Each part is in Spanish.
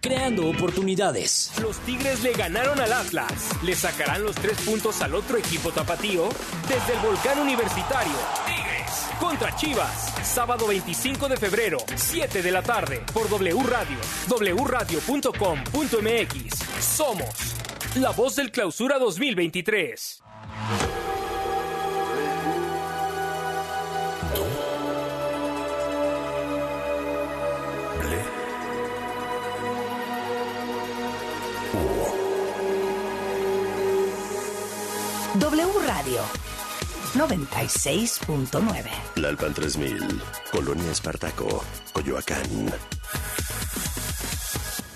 creando oportunidades. Los Tigres le ganaron al Atlas. Le sacarán los tres puntos al otro equipo tapatío desde el volcán universitario. Tigres contra Chivas. Sábado 25 de febrero, 7 de la tarde, por W Radio, wradio.com.mx. Somos la voz del clausura 2023. Radio 96.9. Lalpan 3000, Colonia Espartaco, Coyoacán.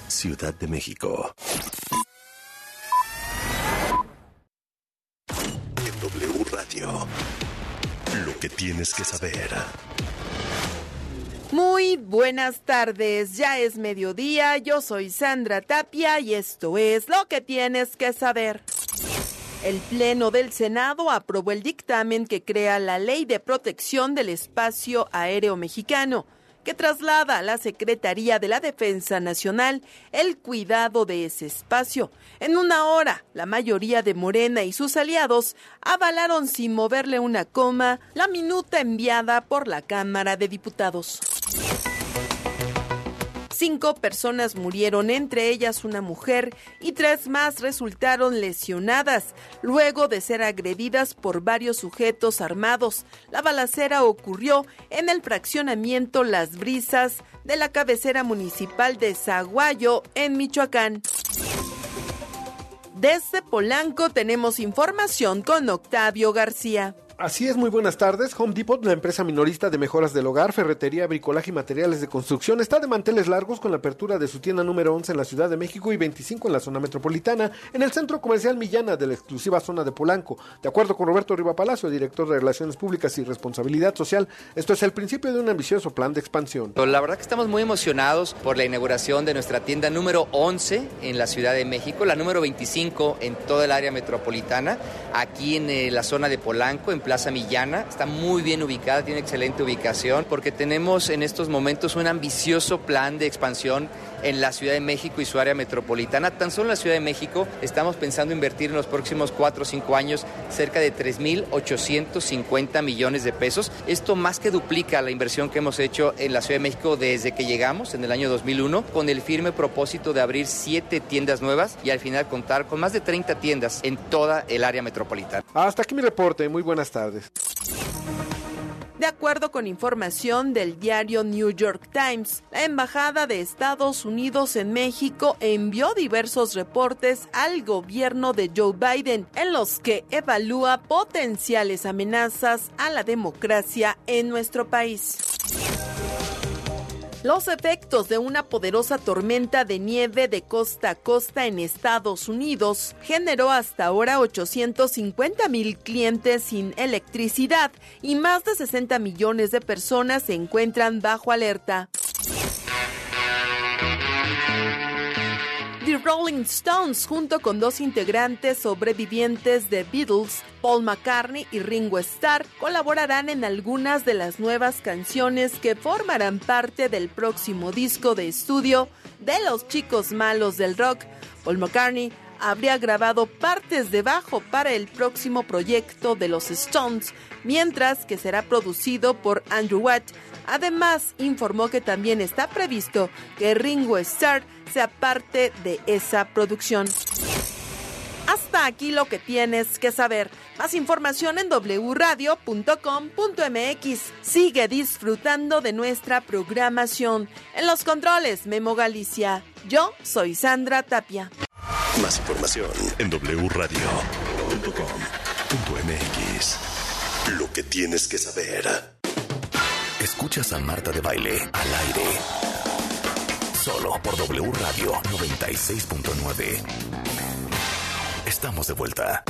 Ciudad de México. En W Radio. Lo que tienes que saber. Muy buenas tardes, ya es mediodía, yo soy Sandra Tapia y esto es lo que tienes que saber. El Pleno del Senado aprobó el dictamen que crea la Ley de Protección del Espacio Aéreo Mexicano, que traslada a la Secretaría de la Defensa Nacional el cuidado de ese espacio. En una hora, la mayoría de Morena y sus aliados avalaron sin moverle una coma la minuta enviada por la Cámara de Diputados. Cinco personas murieron, entre ellas una mujer, y tres más resultaron lesionadas luego de ser agredidas por varios sujetos armados. La balacera ocurrió en el fraccionamiento Las Brisas de la cabecera municipal de Zaguayo, en Michoacán. Desde Polanco tenemos información con Octavio García. Así es, muy buenas tardes. Home Depot, la empresa minorista de mejoras del hogar, ferretería, bricolaje y materiales de construcción, está de manteles largos con la apertura de su tienda número 11 en la Ciudad de México y 25 en la zona metropolitana, en el centro comercial Millana de la exclusiva zona de Polanco. De acuerdo con Roberto Riva Palacio, director de Relaciones Públicas y Responsabilidad Social, esto es el principio de un ambicioso plan de expansión. La verdad que estamos muy emocionados por la inauguración de nuestra tienda número 11 en la Ciudad de México, la número 25 en toda el área metropolitana, aquí en eh, la zona de Polanco, en Plaza Millana. Está muy bien ubicada, tiene excelente ubicación, porque tenemos en estos momentos un ambicioso plan de expansión en la Ciudad de México y su área metropolitana. Tan solo en la Ciudad de México estamos pensando invertir en los próximos 4 o 5 años cerca de 3.850 millones de pesos. Esto más que duplica la inversión que hemos hecho en la Ciudad de México desde que llegamos en el año 2001, con el firme propósito de abrir 7 tiendas nuevas y al final contar con más de 30 tiendas en toda el área metropolitana. Hasta aquí mi reporte, muy buenas tardes. De acuerdo con información del diario New York Times, la Embajada de Estados Unidos en México envió diversos reportes al gobierno de Joe Biden en los que evalúa potenciales amenazas a la democracia en nuestro país. Los efectos de una poderosa tormenta de nieve de costa a costa en Estados Unidos generó hasta ahora 850 mil clientes sin electricidad y más de 60 millones de personas se encuentran bajo alerta. Rolling Stones, junto con dos integrantes sobrevivientes de Beatles, Paul McCartney y Ringo Starr, colaborarán en algunas de las nuevas canciones que formarán parte del próximo disco de estudio de los chicos malos del rock. Paul McCartney habría grabado partes de bajo para el próximo proyecto de los Stones, mientras que será producido por Andrew Watt. Además, informó que también está previsto que Ringo Starr sea parte de esa producción. Hasta aquí lo que tienes que saber. Más información en wradio.com.mx. Sigue disfrutando de nuestra programación. En los controles, Memo Galicia. Yo soy Sandra Tapia. Más información en wradio.com.mx. Lo que tienes que saber. Escuchas a Marta de Baile al aire. Solo por W Radio 96.9. Estamos de vuelta.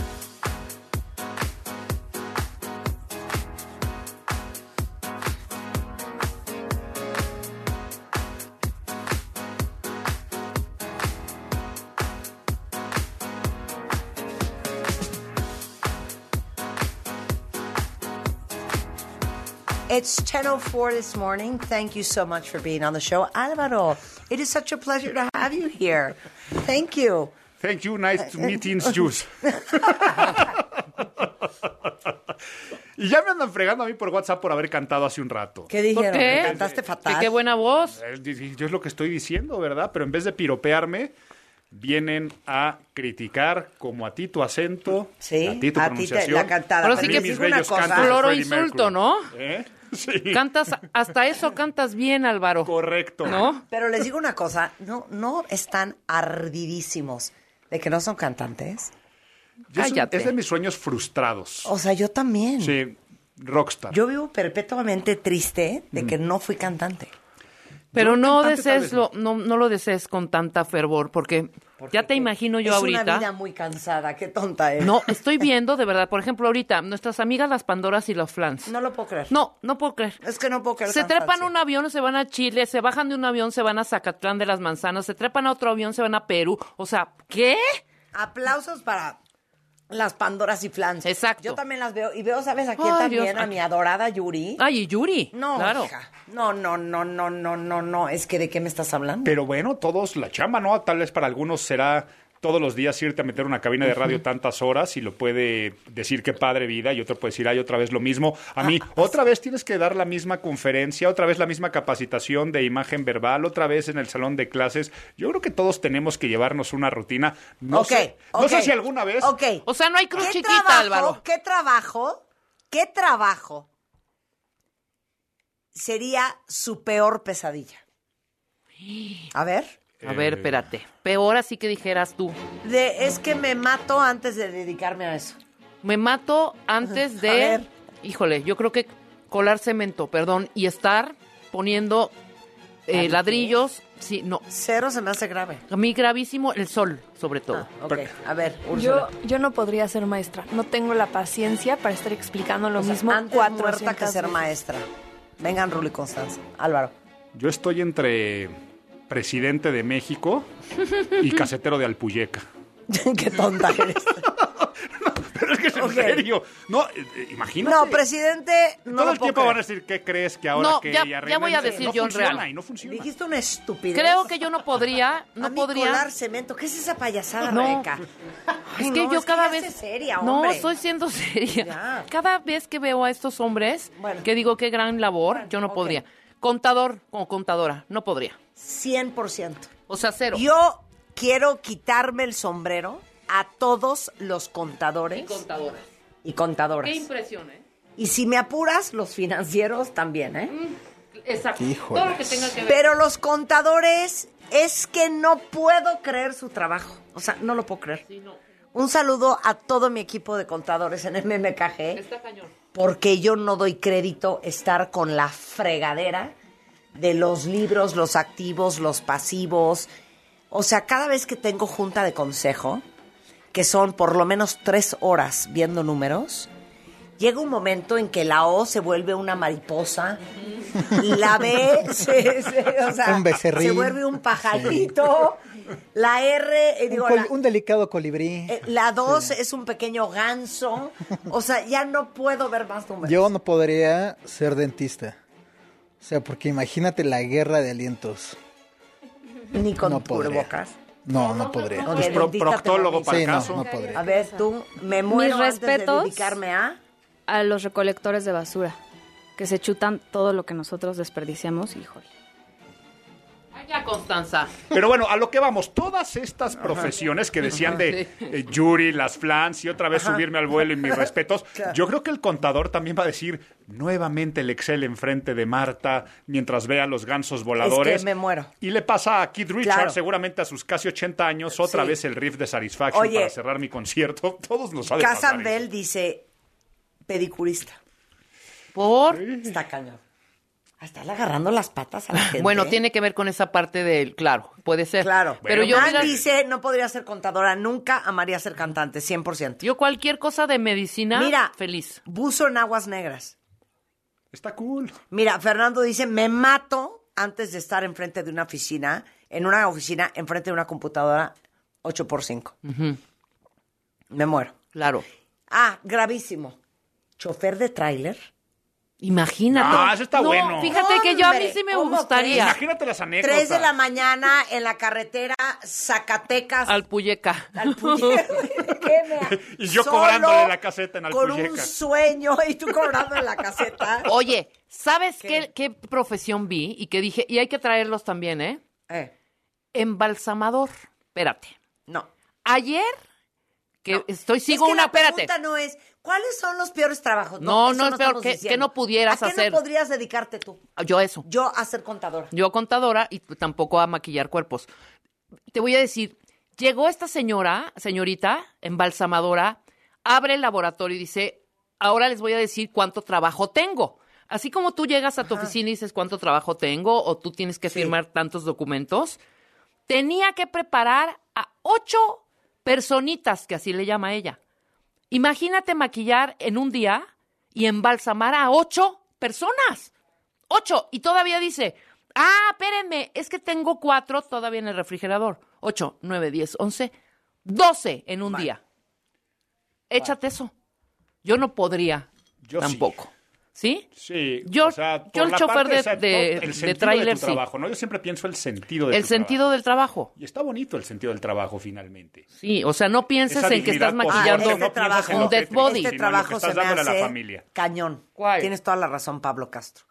It's 10.04 this morning. Thank you so much for being on the show. Álvaro, It is such a pleasure to have you here. Thank you. Thank you, nice to meet you, Juice. y ya me andan fregando a mí por WhatsApp por haber cantado hace un rato. ¿Qué dijeron? ¿Por qué? ¿Que cantaste fatal? Que qué buena voz. Eh, Yo es lo que estoy diciendo, ¿verdad? Pero en vez de piropearme, vienen a criticar como a ti tu acento, Sí, a ti tu a ti te- pronunciación. la cantada. A sí que mis una bellos cosa. cantos Floro insulto, Mercury. ¿no? ¿Eh? Sí. Cantas, hasta eso cantas bien, Álvaro. Correcto. ¿No? Pero les digo una cosa, no, no están ardidísimos de que no son cantantes. Yo soy- Cállate. es de mis sueños frustrados. O sea, yo también. Sí, rockstar. Yo vivo perpetuamente triste de que no fui cantante. Pero no desees lo, no, no lo desees con tanta fervor, porque ya te imagino yo es ahorita. una vida muy cansada, qué tonta es. No, estoy viendo de verdad, por ejemplo, ahorita, nuestras amigas las Pandoras y los Flans. No lo puedo creer. No, no puedo creer. Es que no puedo creer. Se trepan a un avión, se van a Chile, se bajan de un avión, se van a Zacatlán de las Manzanas, se trepan a otro avión, se van a Perú. O sea, ¿qué? Aplausos para las Pandoras y Flans. Exacto. Yo también las veo. Y veo, ¿sabes a quién Ay, también? Dios. A mi adorada Yuri. Ay, y Yuri. No, claro. hija. No, no, no, no, no, no, no. Es que ¿de qué me estás hablando? Pero bueno, todos la chamba, ¿no? Tal vez para algunos será todos los días irte a meter una cabina de radio tantas horas y lo puede decir qué padre vida y otro puede decir, ay, otra vez lo mismo. A mí, otra vez tienes que dar la misma conferencia, otra vez la misma capacitación de imagen verbal, otra vez en el salón de clases. Yo creo que todos tenemos que llevarnos una rutina. No sé, no sé si alguna vez Ok. O sea, no hay cruz ¿Qué chiquita, trabajo, Álvaro. ¿Qué trabajo? ¿Qué trabajo sería su peor pesadilla? A ver. A ver, espérate. Peor así que dijeras tú. De, es que me mato antes de dedicarme a eso. Me mato antes A de. ver. Híjole, yo creo que colar cemento, perdón, y estar poniendo eh, Ladrillos. Sí, no. Cero se me hace grave. A mí gravísimo el sol, sobre todo. Ah, ok, a ver, Yo, Úrsula. yo no podría ser maestra. No tengo la paciencia para estar explicando lo O sea, mismo antes cuatro muerta que ser maestra. Vengan, Rulo y Constanza. Álvaro. yo estoy entre presidente de México y casetero de Alpuyeca. Qué tonta eres. Pero es que es en serio. No, eh, eh, imagínate. No, presidente, no Todo el tiempo van a decir, ¿qué crees que ahora No, que ya- ya voy a decir no yo en funciona real. y no funciona. Dijiste una estupidez. Creo que yo no podría, no a mí podría. colar cemento. ¿Qué es esa payasada, No. Rebeca? Es que no, yo es cada vez. seria, no, estoy siendo seria. Ya. Cada vez que veo a estos hombres, Bueno. que digo qué gran labor, yo no podría. Contador o contadora, no podría. 100%. O sea, cero. Yo quiero quitarme el sombrero a todos los contadores Y contadora. y contadoras. Qué impresión, ¿eh? Y si me apuras, los financieros también, ¿eh? Exacto. Híjole. Todo lo que tenga que ver. Pero los contadores es que no puedo creer su trabajo. O sea, no lo puedo creer. Sí, no. Un saludo a todo mi equipo de contadores en MMKG, Está cañón. porque yo no doy crédito estar con la fregadera de los libros, los activos, los pasivos. O sea, cada vez que tengo junta de consejo, que son por lo menos tres horas viendo números, llega un momento en que la O se vuelve una mariposa, la B se, se- o sea, Un becerrín. se vuelve un pajarito, la R, eh, digo, la- un delicado colibrí. eh, la 2 es un pequeño ganso. O sea, ya no puedo ver más números. Yo no podría ser dentista. O sea, porque imagínate la guerra de alientos. Ni con no cubrebocas. No, no Pues pro- te proctólogo lo para Sí, el no, caso. no podría. A ver, tú, me muero Mis antes de dedicarme a... A los recolectores de basura, que se chutan todo lo que nosotros desperdiciamos, híjole. Constanza. Pero bueno, a lo que vamos, todas estas profesiones que decían de eh, Yuri, las flans y otra vez subirme al vuelo y mis respetos, yo creo que el contador también va a decir nuevamente el Excel enfrente de Marta mientras vea los gansos voladores. Es que me muero. Y le pasa a Keith Richards, Claro. seguramente a sus casi 80 años, otra Sí. vez el riff de Satisfaction Oye. para cerrar mi concierto. Todos nos ha de pasar Casan eso. Bell dice pedicurista. Por. Está cañón. A estarle agarrando las patas a la gente. Bueno, tiene que ver con esa parte del. Claro, puede ser. Claro. Pero yo, Nan mira, dice, no podría ser contadora, nunca amaría ser cantante, 100%. yo cualquier cosa de medicina, Mira, feliz. buzo en aguas negras. Está cool. Mira, Fernando dice, me mato antes de estar enfrente de una oficina, en una oficina, enfrente de una computadora 8x5. Me muero. Claro. Ah, gravísimo. Chofer de tráiler Imagínate. No, eso está No, bueno. Fíjate que yo a mí sí me ¿cómo gustaría. Imagínate las anécdotas. Tres de la mañana en la carretera Zacatecas. Al Puyeca. al Puye- ¿Qué me- Y yo cobrándole la caseta en Con un Alpuyeca. sueño y tú cobrando en la caseta. Oye, ¿sabes qué? ¿Qué, profesión vi? Y que dije, y hay que traerlos también, ¿eh? Eh, Embalsamador. Espérate. no. Ayer, que estoy, sigo es que una, la espérate. pregunta no es, ¿cuáles son los peores trabajos? No, eso no es peor que- no pudieras ¿A qué hacer? no podrías dedicarte tú? Yo eso. Yo a ser contadora. Yo contadora y tampoco a maquillar cuerpos. Te voy a decir, llegó esta señora, señorita, embalsamadora, abre el laboratorio y dice, ahora les voy a decir cuánto trabajo tengo. Así como tú llegas a tu oficina y dices cuánto trabajo tengo o tú tienes que firmar tantos documentos, tenía que preparar a ocho personitas, que así le llama ella. Imagínate maquillar en un día y embalsamar a ocho personas. Ocho. Y todavía dice, ah, espérenme, es que tengo cuatro todavía en el refrigerador. Ocho, nueve, diez, once, doce en un día. Échate eso. Yo no podría Yo tampoco. ¿Sí? Sí, Yo- o sea, por yo el la chofer parte, de- o sea, de- todo de el sentido tráiler, tu sí. trabajo, ¿no? Yo siempre pienso el sentido de El tu sentido trabajo. del trabajo. Y está bonito el sentido del trabajo finalmente. Sí, o sea, no pienses Esa en que estás maquillando no piensas en un dead body. Este trabajo estás se me a la hace familia. cañón. ¿Cuál? Tienes toda la razón, Pablo Castro.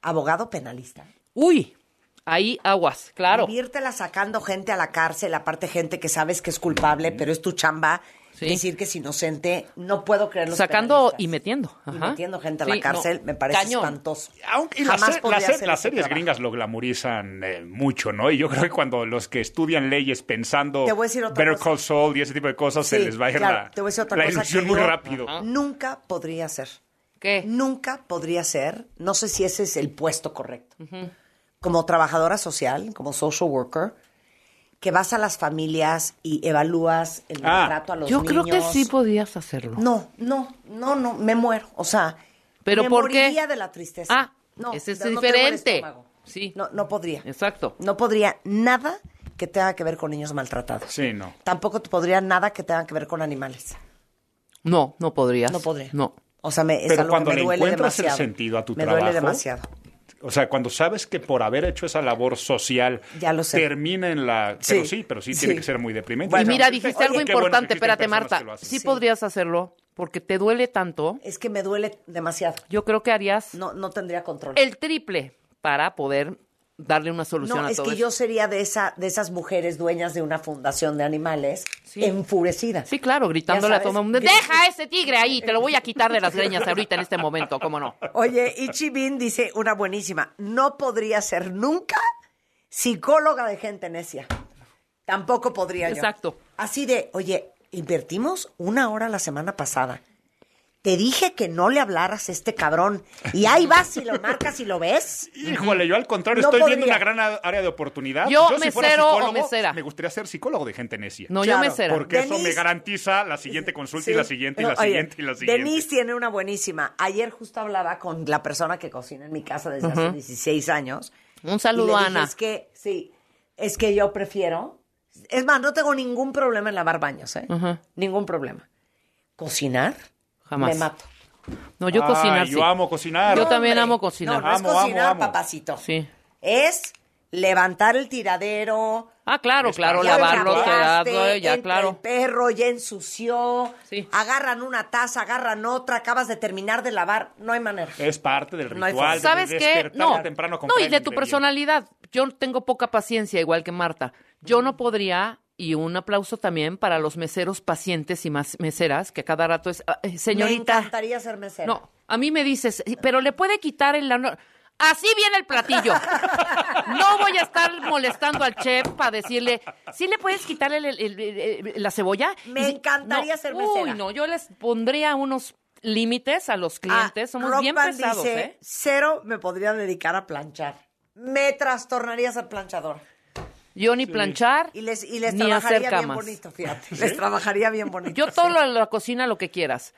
Abogado penalista. Uy, ahí aguas, claro. Vivírtela sacando gente a la cárcel, aparte gente que sabes que es culpable, pero es tu chamba Sí. decir que es inocente. No puedo creerlo. Sacando y metiendo. y metiendo gente a Sí, la cárcel, no, me parece cañón. espantoso. Aunque y las, Jamás se- podría las se- hacer las ese series trabajo. gringas lo glamorizan eh, mucho, ¿no? Y yo creo que cuando los que estudian leyes pensando Te voy a decir otra Better cosa. Call Saul y ese tipo de cosas, se les va a ir claro, la, te voy a decir otra la cosa ilusión que muy yo rápido. Nunca podría ser. ¿Qué? Nunca podría ser, no sé si ese es el puesto correcto. Como trabajadora social, como social worker, que vas a las familias y evalúas el Ah, maltrato a los Yo niños. creo que sí podías hacerlo. No, no, no, no, me muero. O sea, ¿Pero me por qué? moriría de la tristeza. Ah, no, ese es no tengo el diferente. Sí, No, no podría. exacto. No podría nada que tenga que ver con niños maltratados. Sí, no. Tampoco te podría nada que tenga que ver con animales. No, no podrías. No podría. No. O sea, me, es Pero algo cuando que me le duele encuentras el demasiado. sentido a tu me trabajo, duele demasiado. O sea, cuando sabes que por haber hecho esa labor social Ya lo sé. termina en la... Pero Sí, sí, pero sí, sí. tiene que ser muy deprimente. y Bueno, mira, dijiste oye, algo bueno importante. existen Espérate, Marta. Sí, Sí. podrías hacerlo porque te duele tanto. Es que me duele demasiado. Yo creo que harías No, no tendría control. el triple para poder darle una solución no, a es todo que eso. yo sería de esa, de esas mujeres dueñas de una fundación de animales Sí. enfurecidas. Sí, claro, gritándole a todo el mundo. Deja ese tigre ahí, te lo voy a quitar de las greñas ahorita en este momento, ¿cómo no? Oye, Ichi Bin dice una buenísima. No podría ser nunca psicóloga de gente necia. Tampoco podría yo. Exacto. Así de, oye, invertimos una hora la semana pasada. Te dije que no le hablaras a este cabrón. Y ahí vas y lo marcas y lo ves. Híjole, yo al contrario No estoy viendo una gran área de oportunidad. Yo, si fuera mesero o psicólogo, mesera. Me gustaría ser psicólogo de gente necia. No, Claro, yo mesera. Porque eso me Denise- garantiza la siguiente consulta y Sí. la siguiente y la No, oye, siguiente y la siguiente. Denise tiene una buenísima. Ayer justo hablaba con la persona que cocina en mi casa desde hace 16 años. Un saludo, Y le dije, Ana. Es que, sí, es que yo prefiero. Es más, no tengo ningún problema en lavar baños, ¿eh? Ujú. Ningún problema. Cocinar, Jamás. me mato. No, yo Ay, cocinar yo sí. amo cocinar. Yo No, también hombre. amo cocinar. No, no es Amo, amo, cocinar, amo. papacito. Sí. Es levantar el tiradero. Ah, claro, Es claro, lavarlo, trapeaste, tirarlo, ya, entra claro. El perro ya ensució. Sí. Agarran una taza, agarran otra, acabas de terminar de lavar. No hay manera. Es parte del No hay ritual. forma. de ¿Sabes qué? No, temprano a no, y de tu personalidad. Yo tengo poca paciencia, igual que Marta. Yo no podría, y un aplauso también para los meseros pacientes y más meseras, que cada rato es, "Ah, eh, Me señorita. encantaría ser mesera. No, a mí me dices, "Sí, pero le puede quitar el... honor". Así viene el platillo. No voy a estar molestando al chef para decirle, ¿sí le puedes quitarle el- el- el- el- la cebolla? Me encantaría no, ser mesera. Uy, no, yo les pondría unos límites a los Ah, clientes. Somos Rock bien Band pesados, dice, ¿eh? Cero me podría dedicar a planchar. Me trastornaría ser planchador. Yo ni planchar, Y les, y les ni hacer trabajaría bien camas. bonito, fíjate. Les trabajaría bien bonito. Yo todo lo de la cocina lo que quieras.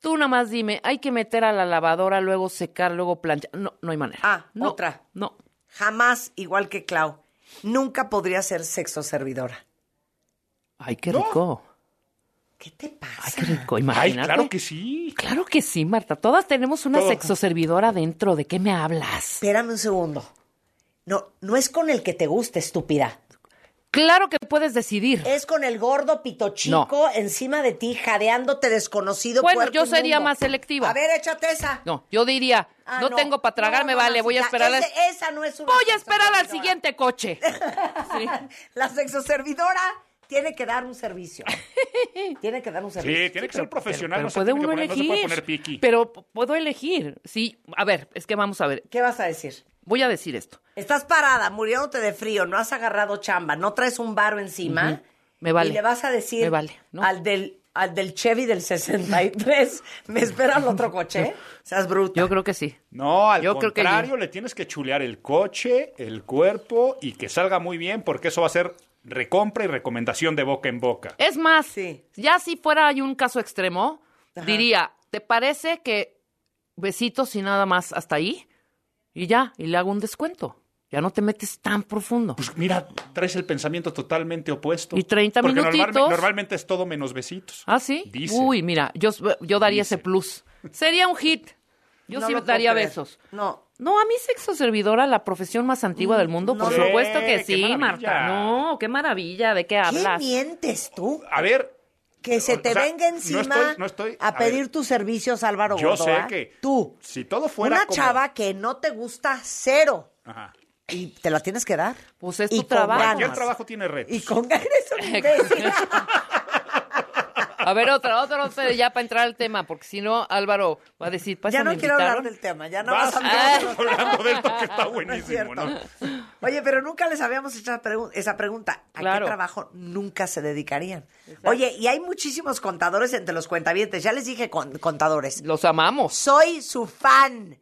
Tú nada más dime, hay que meter a la lavadora, luego secar, luego planchar. No, no hay manera. Ah, No, otra. No. Jamás, igual que Clau, nunca podría ser sexo servidora. Ay, qué rico. ¿Qué te pasa? Ay, qué rico, imagínate. Ay, claro que sí. Claro que sí, Marta. Todas tenemos una Todo. sexoservidora dentro. ¿De qué me hablas? Espérame un segundo. No, no es con el que te guste, estúpida. Claro que puedes decidir. Es con el gordo pito chico encima de ti, jadeándote desconocido. Bueno, yo sería más selectiva. A ver, échate esa. No, yo diría, Ah, no, tengo para tragarme, No, vale, voy a esperar. al- ese- esa no es una Voy a esperar al siguiente coche. La sexoservidora tiene que dar un servicio. tiene que dar un servicio. Sí, tiene que ser profesional. Pero puede uno poner- no se elegir. puede poner piqui. Pero puedo elegir. Sí, a ver, es que vamos a ver. ¿Qué vas a decir? Voy a decir esto. Estás parada, muriéndote de frío, no has agarrado chamba, no traes un varo encima. Me vale. Y le vas a decir Me vale, ¿no? al, del, al del Chevy del 63, ¿me espera el otro coche? Seas bruta. Yo creo que sí. No, al Yo creo que contrario, le tienes que chulear el coche, el cuerpo y que salga muy bien porque eso va a ser recompra y recomendación de boca en boca. Es más, Sí. ya si fuera hay un caso extremo, Ajá. diría, ¿te parece que besitos y nada más hasta ahí? Y ya, y le hago un descuento. Ya no te metes tan profundo. Pues mira, traes el pensamiento totalmente opuesto. Y 30 Porque minutitos. normalme- normalmente es todo menos besitos. ¿Ah, sí? Dice. Uy, mira, yo, yo daría Dice. ese plus. Sería un hit. Yo No sí daría besos. No. No, a mí sexo servidora, la profesión más antigua del mundo, por supuesto que qué sí. Marta. No, qué maravilla, ¿de qué ¿Qué hablas? mientes tú? A ver, Que se O te sea, venga no encima estoy- no estoy- a a pedir ver. tus servicios, Álvaro yo Gordoa. sé que Tú, si todo fuera una como- chava que no te gusta, cero. Ajá. Y te la tienes que dar. Pues es Y tu trabajo. Cualquier trabajo tiene retos. Y con ganas. A ver, otra, otra, otra, ya para entrar al tema, porque si no, Álvaro va a decir, Ya pásame, no quiero hablar del tema, ya no Vas vas a hablar a hablando de esto que está No es buenísimo. ¿no? Oye, pero nunca les habíamos hecho esa, pregu- esa pregunta. ¿A Claro. qué trabajo nunca se dedicarían? Oye, y hay muchísimos contadores entre los cuentavientes. Ya les dije con- contadores. Los amamos. Soy su fan.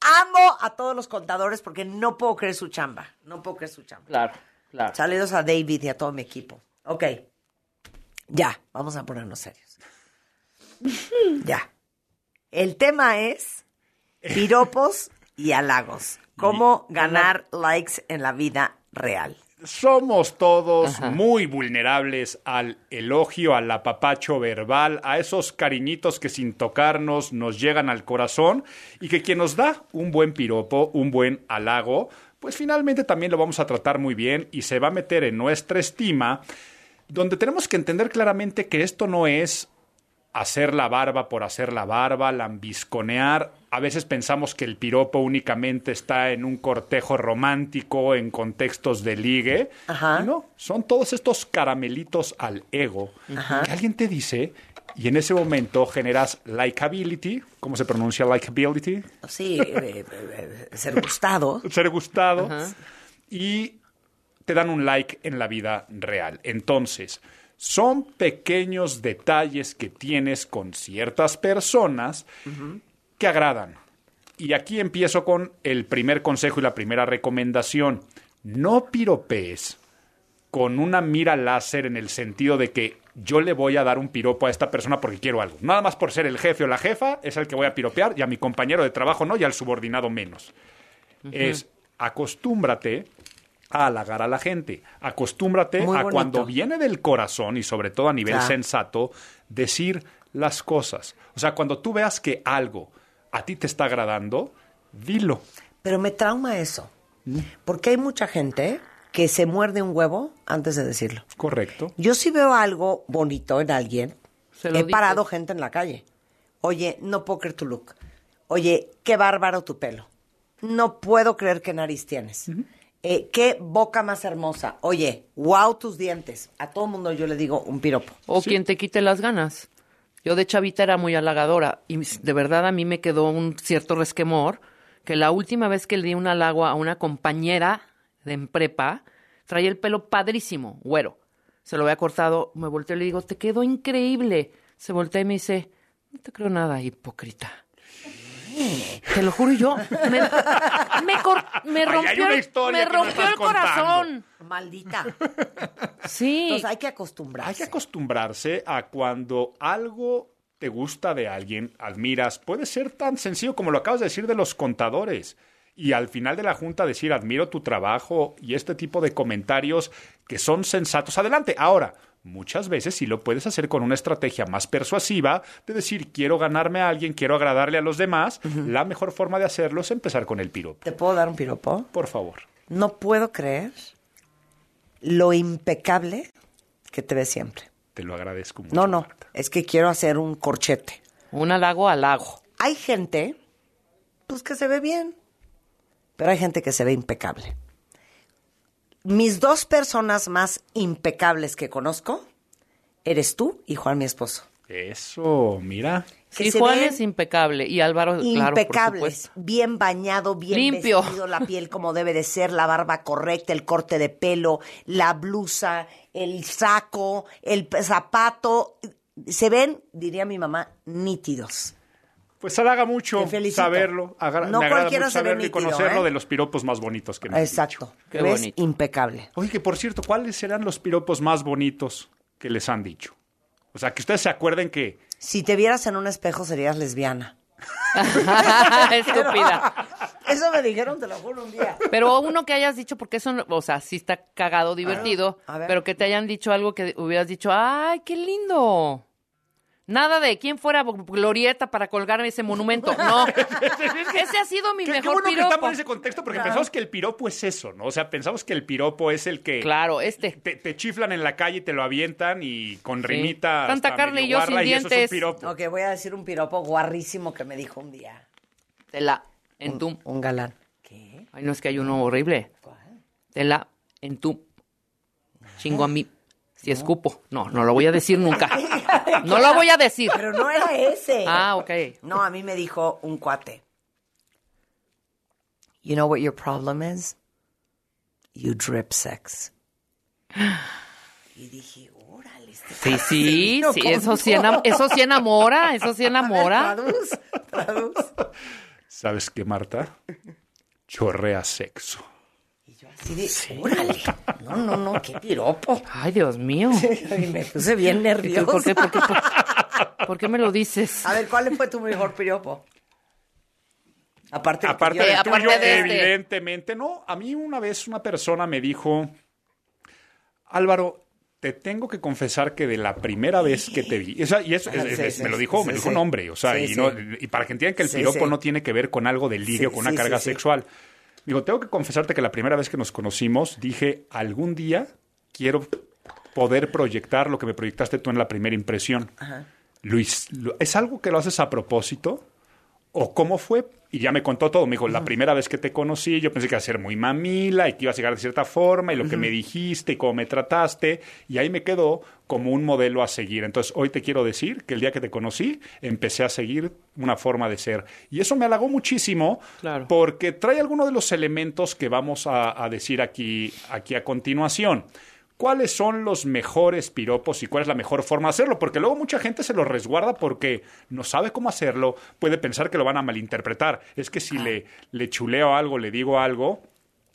Amo a todos los contadores porque no puedo creer su chamba. No puedo creer su chamba. Claro, claro. Saludos a David y a todo mi equipo. Ok. Ya, vamos a ponernos serios. ya. El tema es piropos y halagos. Cómo ganar likes en la vida real. Somos todos muy vulnerables al elogio, al apapacho verbal, a esos cariñitos que sin tocarnos nos llegan al corazón y que quien nos da un buen piropo, un buen halago, pues finalmente también lo vamos a tratar muy bien y se va a meter en nuestra estima, donde tenemos que entender claramente que esto no es hacer la barba por hacer la barba, lambisconear. A veces pensamos que el piropo únicamente está en un cortejo romántico, en contextos de ligue. Ajá. Y no, son todos estos caramelitos al ego Ajá. que alguien te dice y en ese momento generas likability. ¿Cómo se pronuncia likability? Sí, eh, eh, eh, ser gustado. Ser gustado. Y te dan un like en la vida real. Entonces, son pequeños detalles que tienes con ciertas personas que agradan. Y aquí empiezo con el primer consejo y la primera recomendación. No piropees con una mira láser en el sentido de que yo le voy a dar un piropo a esta persona porque quiero algo. Nada más por ser el jefe o la jefa es el que voy a piropear y a mi compañero de trabajo no y al subordinado menos. Es acostúmbrate a halagar a la gente. Acostúmbrate Muy a bonito. cuando viene del corazón y sobre todo a nivel Claro. sensato decir las cosas. O sea, cuando tú veas que algo a ti te está agradando, dilo. Pero me trauma eso. Porque hay mucha gente que se muerde un huevo antes de decirlo. Correcto. Yo si veo algo bonito en alguien, Se lo he dices. parado gente en la calle. Oye, no puedo creer tu look. Oye, qué bárbaro tu pelo. No puedo creer qué nariz tienes. Eh, qué boca más hermosa. Oye, wow tus dientes. A todo mundo yo le digo un piropo. O quien te quite las ganas. Yo de chavita era muy halagadora y de verdad a mí me quedó un cierto resquemor que la última vez que le di un halago a una compañera de en prepa traía el pelo padrísimo, güero. Se lo había cortado, me volteé y le digo, te quedó increíble. Se voltea y me dice, no te creo nada, hipócrita. Te lo juro yo. Me, me, cor- rompió, me el corazón. Maldita. Sí. Entonces hay que acostumbrarse. Hay que acostumbrarse a cuando algo te gusta de alguien, admiras, puede ser tan sencillo como lo acabas de decir de los contadores. Y al final de la junta decir admiro tu trabajo y este tipo de comentarios que son sensatos. Adelante. Ahora, Muchas veces sí lo puedes hacer con una estrategia más persuasiva de decir, quiero ganarme a alguien, quiero agradarle a los demás. La mejor forma de hacerlo es empezar con el piropo. ¿Te puedo dar un piropo? Por favor. No puedo creer lo impecable que te ves siempre. Te lo agradezco mucho. No, no, es que quiero hacer un corchete. Un halago al lago. Hay gente, pues que se ve bien, pero hay gente que se ve impecable. Mis dos personas más impecables que conozco eres tú y Juan, mi esposo. Eso, mira. Que Sí, Juan es impecable y Álvaro, claro, por impecables, bien bañado, bien Limpio. vestido, la piel como debe de ser, la barba correcta, el corte de pelo, la blusa, el saco, el zapato, se ven, diría mi mamá, nítidos. Pues halaga mucho saberlo. agra- No me agrada mucho saberlo y conocerlo ¿eh? de los piropos más bonitos que me Exacto, dicho. te ves impecable. Oye, que por cierto, ¿cuáles serán los piropos más bonitos que les han dicho? O sea, que ustedes se acuerden que Si te vieras en un espejo serías lesbiana. Estúpida. Eso me dijeron, te lo juro, un día. Pero uno que hayas dicho, porque eso, no- o sea, sí está cagado, divertido, a ver. pero que te hayan dicho algo que hubieras dicho, ¡ay, qué lindo! Nada de quién fuera glorieta para colgar ese monumento. No. Ese ha sido mi Qué, qué mejor bueno que piropo. estamos en ese contexto porque pensamos que el piropo es eso, ¿no? O sea, pensamos que el piropo es el que Claro, este. te, te chiflan en la calle y te lo avientan y con rimita Tanta carne y yo sin y eso es un dientes. piropo. Ok, voy a decir un piropo guarrísimo que me dijo un día. Te la en tu. Un galán. Ay, no es que hay uno horrible. Te la en tu. Chingo a mí. Si escupo. No, no lo voy a decir nunca. No lo voy a decir. Pero no era ese. Ah, ok. No, a mí me dijo un cuate. You know what your problem is? You drip sex. Y dije, órale. este Sí, sí, sí, eso sí, eso sí enamora, eso sí enamora. Ver, traduz, traduz. ¿Sabes qué, Marta? Chorrea sexo. Así de, órale. No, no, no, qué piropo. Ay, Dios mío. Y me puse bien nerviosa. ¿Por qué, por qué, por, por qué me lo dices? A ver, ¿cuál fue tu mejor piropo? Aparte, de Aparte del aparte tuyo, de este. evidentemente, no. A mí una vez una persona me dijo, Álvaro, te tengo que confesar que de la primera vez que te vi, o sea, y eso es- sí, es- sí, me lo dijo, sí, me sí, dijo un sí. hombre, o sea, Sí, y, sí. no- y para que entiendan que el Sí, piropo sí. no tiene que ver con algo de lirio, Sí, con una sí, carga sí, sí. sexual. Digo, tengo que confesarte que la primera vez que nos conocimos dije, algún día quiero poder proyectar lo que me proyectaste tú en la primera impresión. Luis, lo- ¿es algo que lo haces a propósito? ¿O cómo fue? Y ya me contó todo. Me dijo, la primera vez que te conocí, yo pensé que iba a ser muy mamila y que ibas a llegar de cierta forma y lo que me dijiste y cómo me trataste. Y ahí me quedó como un modelo a seguir. Entonces, hoy te quiero decir que el día que te conocí, empecé a seguir una forma de ser. Y eso me halagó muchísimo Claro. porque trae algunos de los elementos que vamos a, a decir aquí, aquí a continuación. ¿Cuáles son los mejores piropos y cuál es la mejor forma de hacerlo? Porque luego mucha gente se lo resguarda porque no sabe cómo hacerlo, puede pensar que lo van a malinterpretar. Es que si le, le chuleo algo, le digo algo,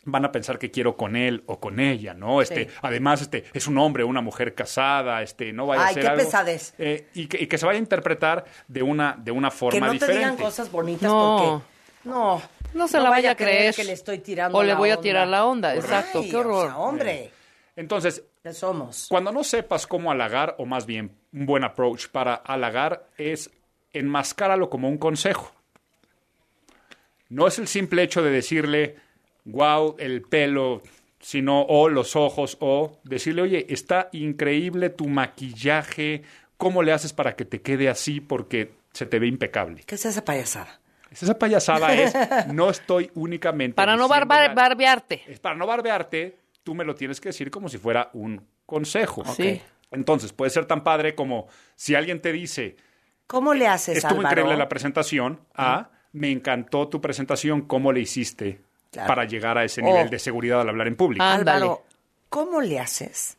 van a pensar que quiero con él o con ella, ¿no? Este, además, este, es un hombre o una mujer casada, este, no vaya a Ay, ser qué algo. pesadez. eh, y, que, y que se vaya a interpretar de una, de una forma que no te diferente. digan cosas bonitas No. porque no No se la vaya a creer. que le estoy tirando O le voy a tirar la onda, exacto, Ay, qué horror. o sea, hombre, Entonces, ¿qué somos? Cuando no sepas cómo halagar, o más bien un buen approach para halagar, es enmascáralo como un consejo. No es el simple hecho de decirle, wow, el pelo, sino, o los ojos, o decirle, oye, está increíble tu maquillaje, ¿cómo le haces para que te quede así? Porque se te ve impecable. ¿Qué es esa payasada? Esa payasada es, no estoy únicamente... Para no barbearte. es para no barbearte, tú me lo tienes que decir como si fuera un consejo. Sí. Entonces, puede ser tan padre como si alguien te dice, ¿Cómo le haces, estuvo Álvaro? increíble la presentación, a, me encantó tu presentación, ¿cómo le hiciste Claro. para llegar a ese nivel de seguridad al hablar en público? Ándale. Álvaro, ¿cómo le haces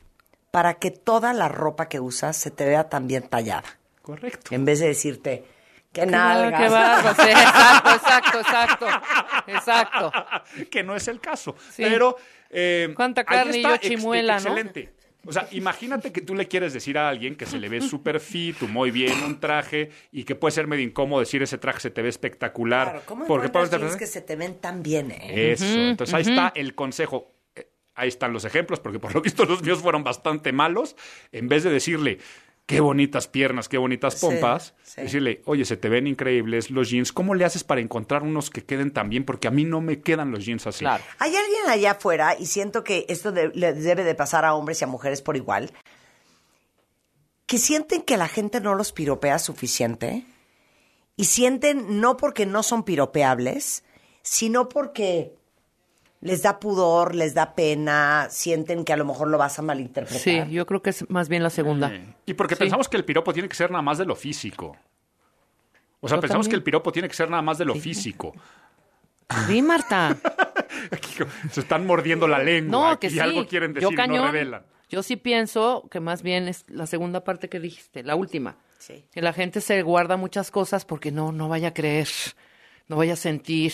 para que toda la ropa que usas se te vea tan bien tallada? Correcto. En vez de decirte, qué Qué nalgas. qué barba, sí, exacto, exacto, exacto. Exacto. que no es el caso. Sí. Pero. eh, Cuánta ahí carne y ex- chimuela, ¿no? Excelente. O sea, imagínate que tú le quieres decir a alguien que se le ve súper fit, muy bien, un traje, y que puede ser medio incómodo decir ese traje se te ve espectacular. Claro, ¿cómo porque puedes- que se te ven tan bien, eh? Eso. Entonces ahí está el consejo. Eh, ahí están los ejemplos, porque por lo visto los míos fueron bastante malos, en vez de decirle, qué bonitas piernas, qué bonitas Sí, pompas, sí. decirle, oye, se te ven increíbles los jeans, ¿cómo le haces para encontrar unos que queden tan bien? Porque a mí no me quedan los jeans así. Claro. Hay alguien allá afuera, y siento que esto de- le debe de pasar a hombres y a mujeres por igual, que sienten que la gente no los piropea suficiente y sienten no porque no son piropeables, sino porque les da pudor, les da pena, sienten que a lo mejor lo vas a malinterpretar. Sí, yo creo que es más bien la segunda. Y porque pensamos que el piropo tiene que ser nada más de lo físico. O sea, Yo pensamos también. que el piropo tiene que ser nada más de lo físico. Sí, Marta. Se están mordiendo la lengua No, que y sí. algo quieren decir yo no revelan. Yo sí pienso que más bien es la segunda parte que dijiste, la última. Sí. Que la gente se guarda muchas cosas porque no, no vaya a creer, no vaya a sentir,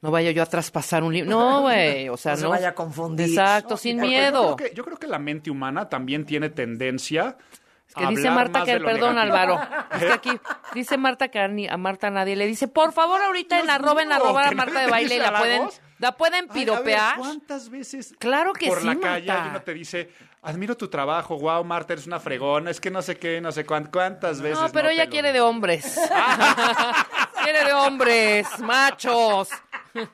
no vaya yo a traspasar un libro. No, güey, o sea, No no. se vaya a confundir. Exacto, No, sin miedo. Yo creo, que, yo creo que la mente humana también tiene tendencia Que dice Marta que, perdón negativo. Álvaro, es que aquí dice Marta que a, ni- a Marta nadie le dice, por favor ahorita en Dios arroba en arroba a Marta de baile dice la pueden, la pueden Ay, a ver, piropear. ¿Cuántas veces Claro que por sí, la calle alguien te dice, admiro tu trabajo, wow, Marta, eres una fregona, es que no sé qué, no sé cuán- cuántas veces. No, pero ella lo- quiere de hombres. quiere de hombres, machos.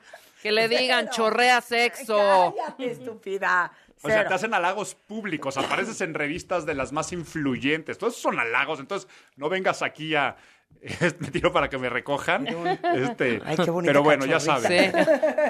Que le digan chorrea sexo. Cállate, estúpida. O sea, Cero. te hacen halagos públicos, apareces en revistas de las más influyentes. Todos esos son halagos, entonces no vengas aquí a... Me tiro para que me recojan. Este, Ay, qué bonita pero bueno, ya sabes. Sí.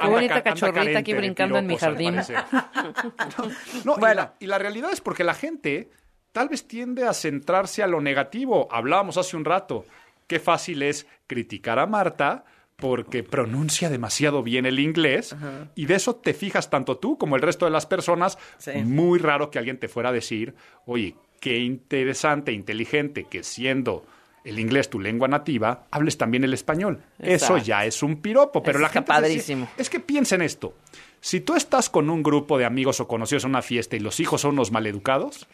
Qué bonita cachorrita aquí brincando en mi jardín. No, y, la, y la realidad es porque la gente tal vez tiende a centrarse a lo negativo. Hablábamos hace un rato. Qué fácil es criticar a Marta porque pronuncia demasiado bien el inglés y de eso te fijas tanto tú como el resto de las personas. Sí. Muy raro que alguien te fuera a decir, oye, qué interesante, inteligente que siendo el inglés tu lengua nativa, hables también el español. Eso ya es un piropo, pero la gente... padrísimo. es que piensa en esto. Si tú estás con un grupo de amigos o conocidos en una fiesta y los hijos son unos maleducados,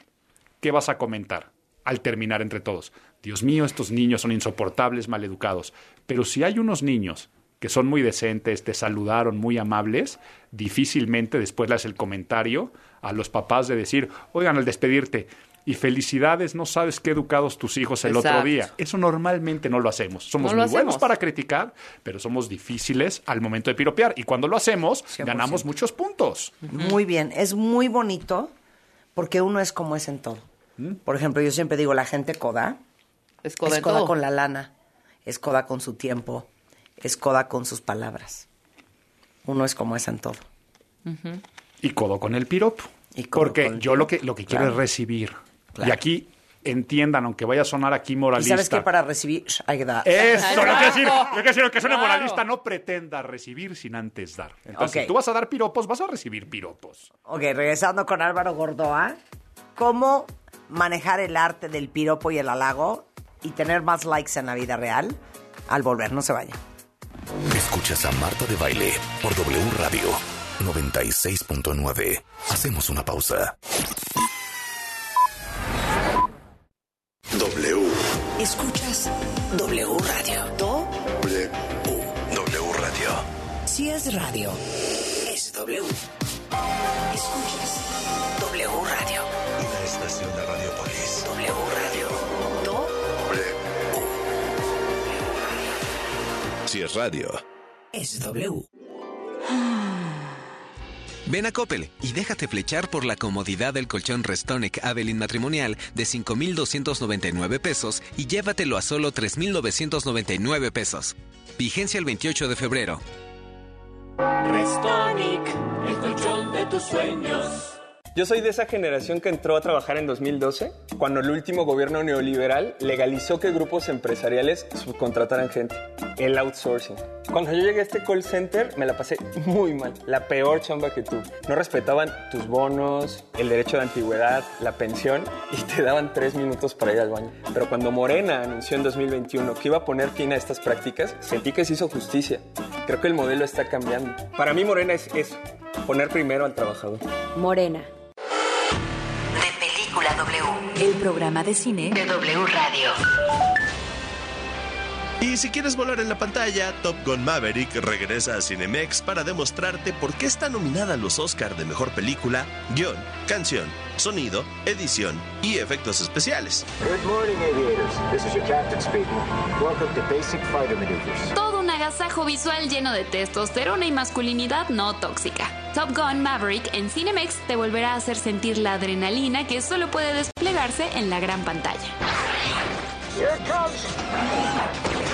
¿qué vas a comentar al terminar entre todos? Dios mío, estos niños son insoportables, maleducados. Pero si hay unos niños que son muy decentes, te saludaron, muy amables, difícilmente después le haces el comentario a los papás de decir, oigan, al despedirte, y felicidades, no sabes qué educados tus hijos el otro día. Eso normalmente no lo hacemos. Somos No lo muy buenos para criticar, pero somos difíciles al momento de piropear. Y cuando lo hacemos, 100%. ganamos muchos puntos. Muy bien, es muy bonito porque uno es como es en todo. ¿Mm? Por ejemplo, yo siempre digo, la gente coda Es coda es en coda todo. con la lana, es coda con su tiempo, es coda con sus palabras. Uno es como es en todo. Y codo con el piropo. Y codo Porque con el yo lo que, lo que quiero Claro. es recibir. Claro. Y aquí entiendan, aunque vaya a sonar aquí ¿Y moralista. sabes qué? Para recibir hay que dar. Eso, lo que decir, lo que decir, que suene Claro. moralista, no pretenda recibir sin antes dar. Entonces, si tú vas a dar piropos, vas a recibir piropos. Ok, regresando con Álvaro Gordoa, ¿cómo manejar el arte del piropo y el halago y tener más likes en la vida real? Al volver, no se vaya. Escuchas a Marta de Baile por W Radio 96.9. Hacemos una pausa. W. Escuchas W Radio. Es radio. es W. Ven a Coppel y déjate flechar por la comodidad del colchón Restonic Avelin matrimonial de 5,299 pesos y llévatelo a solo 3,999 pesos. Vigencia el 28 de febrero. Restonic, el colchón de tus sueños. Yo soy de esa generación que entró a trabajar en 2012, cuando el último gobierno neoliberal legalizó que grupos empresariales subcontrataran gente. El outsourcing. Cuando yo llegué a este call center, me la pasé muy mal. La peor chamba que tuve. No respetaban tus bonos, el derecho de antigüedad, la pensión y te daban tres minutos para ir al baño. Pero cuando Morena anunció en 2021 que iba a poner fin a estas prácticas, sentí que se hizo justicia. Creo que el modelo está cambiando. Para mí Morena es eso, poner primero al trabajador. Morena. El programa de cine de W Radio. Y si quieres volar en la pantalla, Top Gun Maverick regresa a Cinemex para demostrarte por qué está nominada a los Oscar de Mejor Película, Guión, Canción, Sonido, Edición y Efectos Especiales. Good morning, aviators. This is your captain speaking. Welcome to Basic Fighter Maneuvers. Todo un agasajo visual lleno de testosterona y masculinidad no tóxica. Top Gun Maverick en Cinemex te volverá a hacer sentir la adrenalina que solo puede desplegarse en la gran pantalla. Here comes.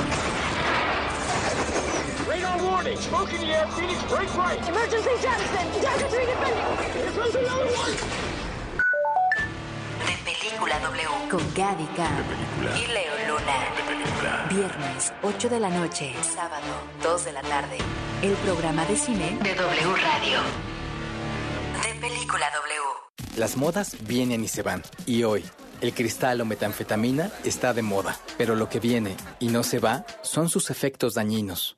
Radar warning. Smoke in the air. Phoenix, break right. Emergency Jackson. Jackson 3 defending. Here comes another one. De Película W. Con Gaby Cam. Y Leo Luna. Viernes, 8 de la noche. Sábado, 2 de la tarde. El programa de cine de W Radio. De Película W. Las modas vienen y se van. Y hoy, el cristal o metanfetamina está de moda. Pero lo que viene y no se va son sus efectos dañinos.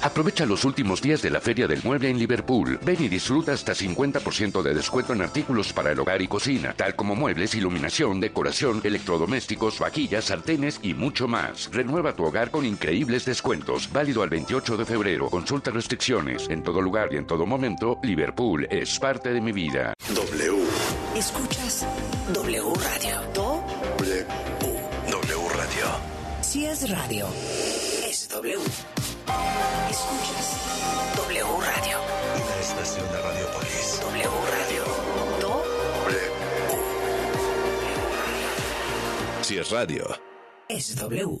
Aprovecha los últimos días de la Feria del Mueble en Liverpool. Ven y disfruta hasta 50% de descuento en artículos para el hogar y cocina, tal como muebles, iluminación, decoración, electrodomésticos, vaquillas, sartenes y mucho más. Renueva tu hogar con increíbles descuentos. Válido al 28 de febrero. Consulta restricciones. En todo lugar y en todo momento, Liverpool es parte de mi vida. W. Escuchas W Radio. Do W. W Radio. Si es radio, es W. Escuchas W Radio. Una estación de Radiopolis. W Radio. Do W. Si es radio, es W.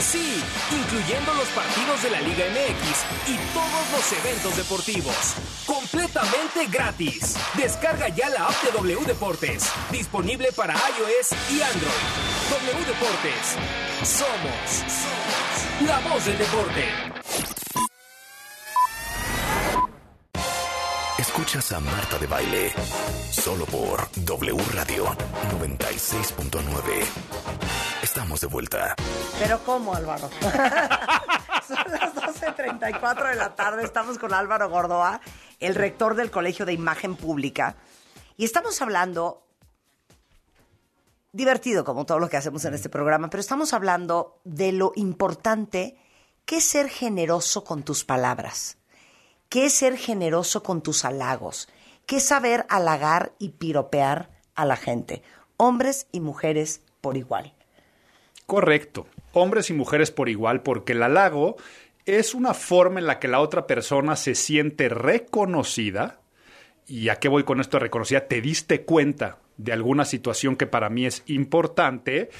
Sí, incluyendo los partidos de la Liga MX y todos los eventos deportivos. Completamente gratis. Descarga ya la app de W Deportes. Disponible para iOS y Android. W Deportes. Somos, somos la voz del deporte. escuchas a Marta de Baile. Solo por W Radio 96.9. Estamos de vuelta. Pero ¿cómo, Álvaro? Son las 12.34 de la tarde. Estamos con Álvaro Gordoa, el rector del Colegio de Imagen Pública. Y estamos hablando, divertido como todo lo que hacemos en este programa, pero estamos hablando de lo importante que es ser generoso con tus palabras, que es ser generoso con tus halagos, que es saber halagar y piropear a la gente, hombres y mujeres por igual. Correcto. Hombres y mujeres por igual, porque el halago es una forma en la que la otra persona se siente reconocida. ¿Y a qué voy con esto de reconocida? Te diste cuenta de alguna situación que para mí es importante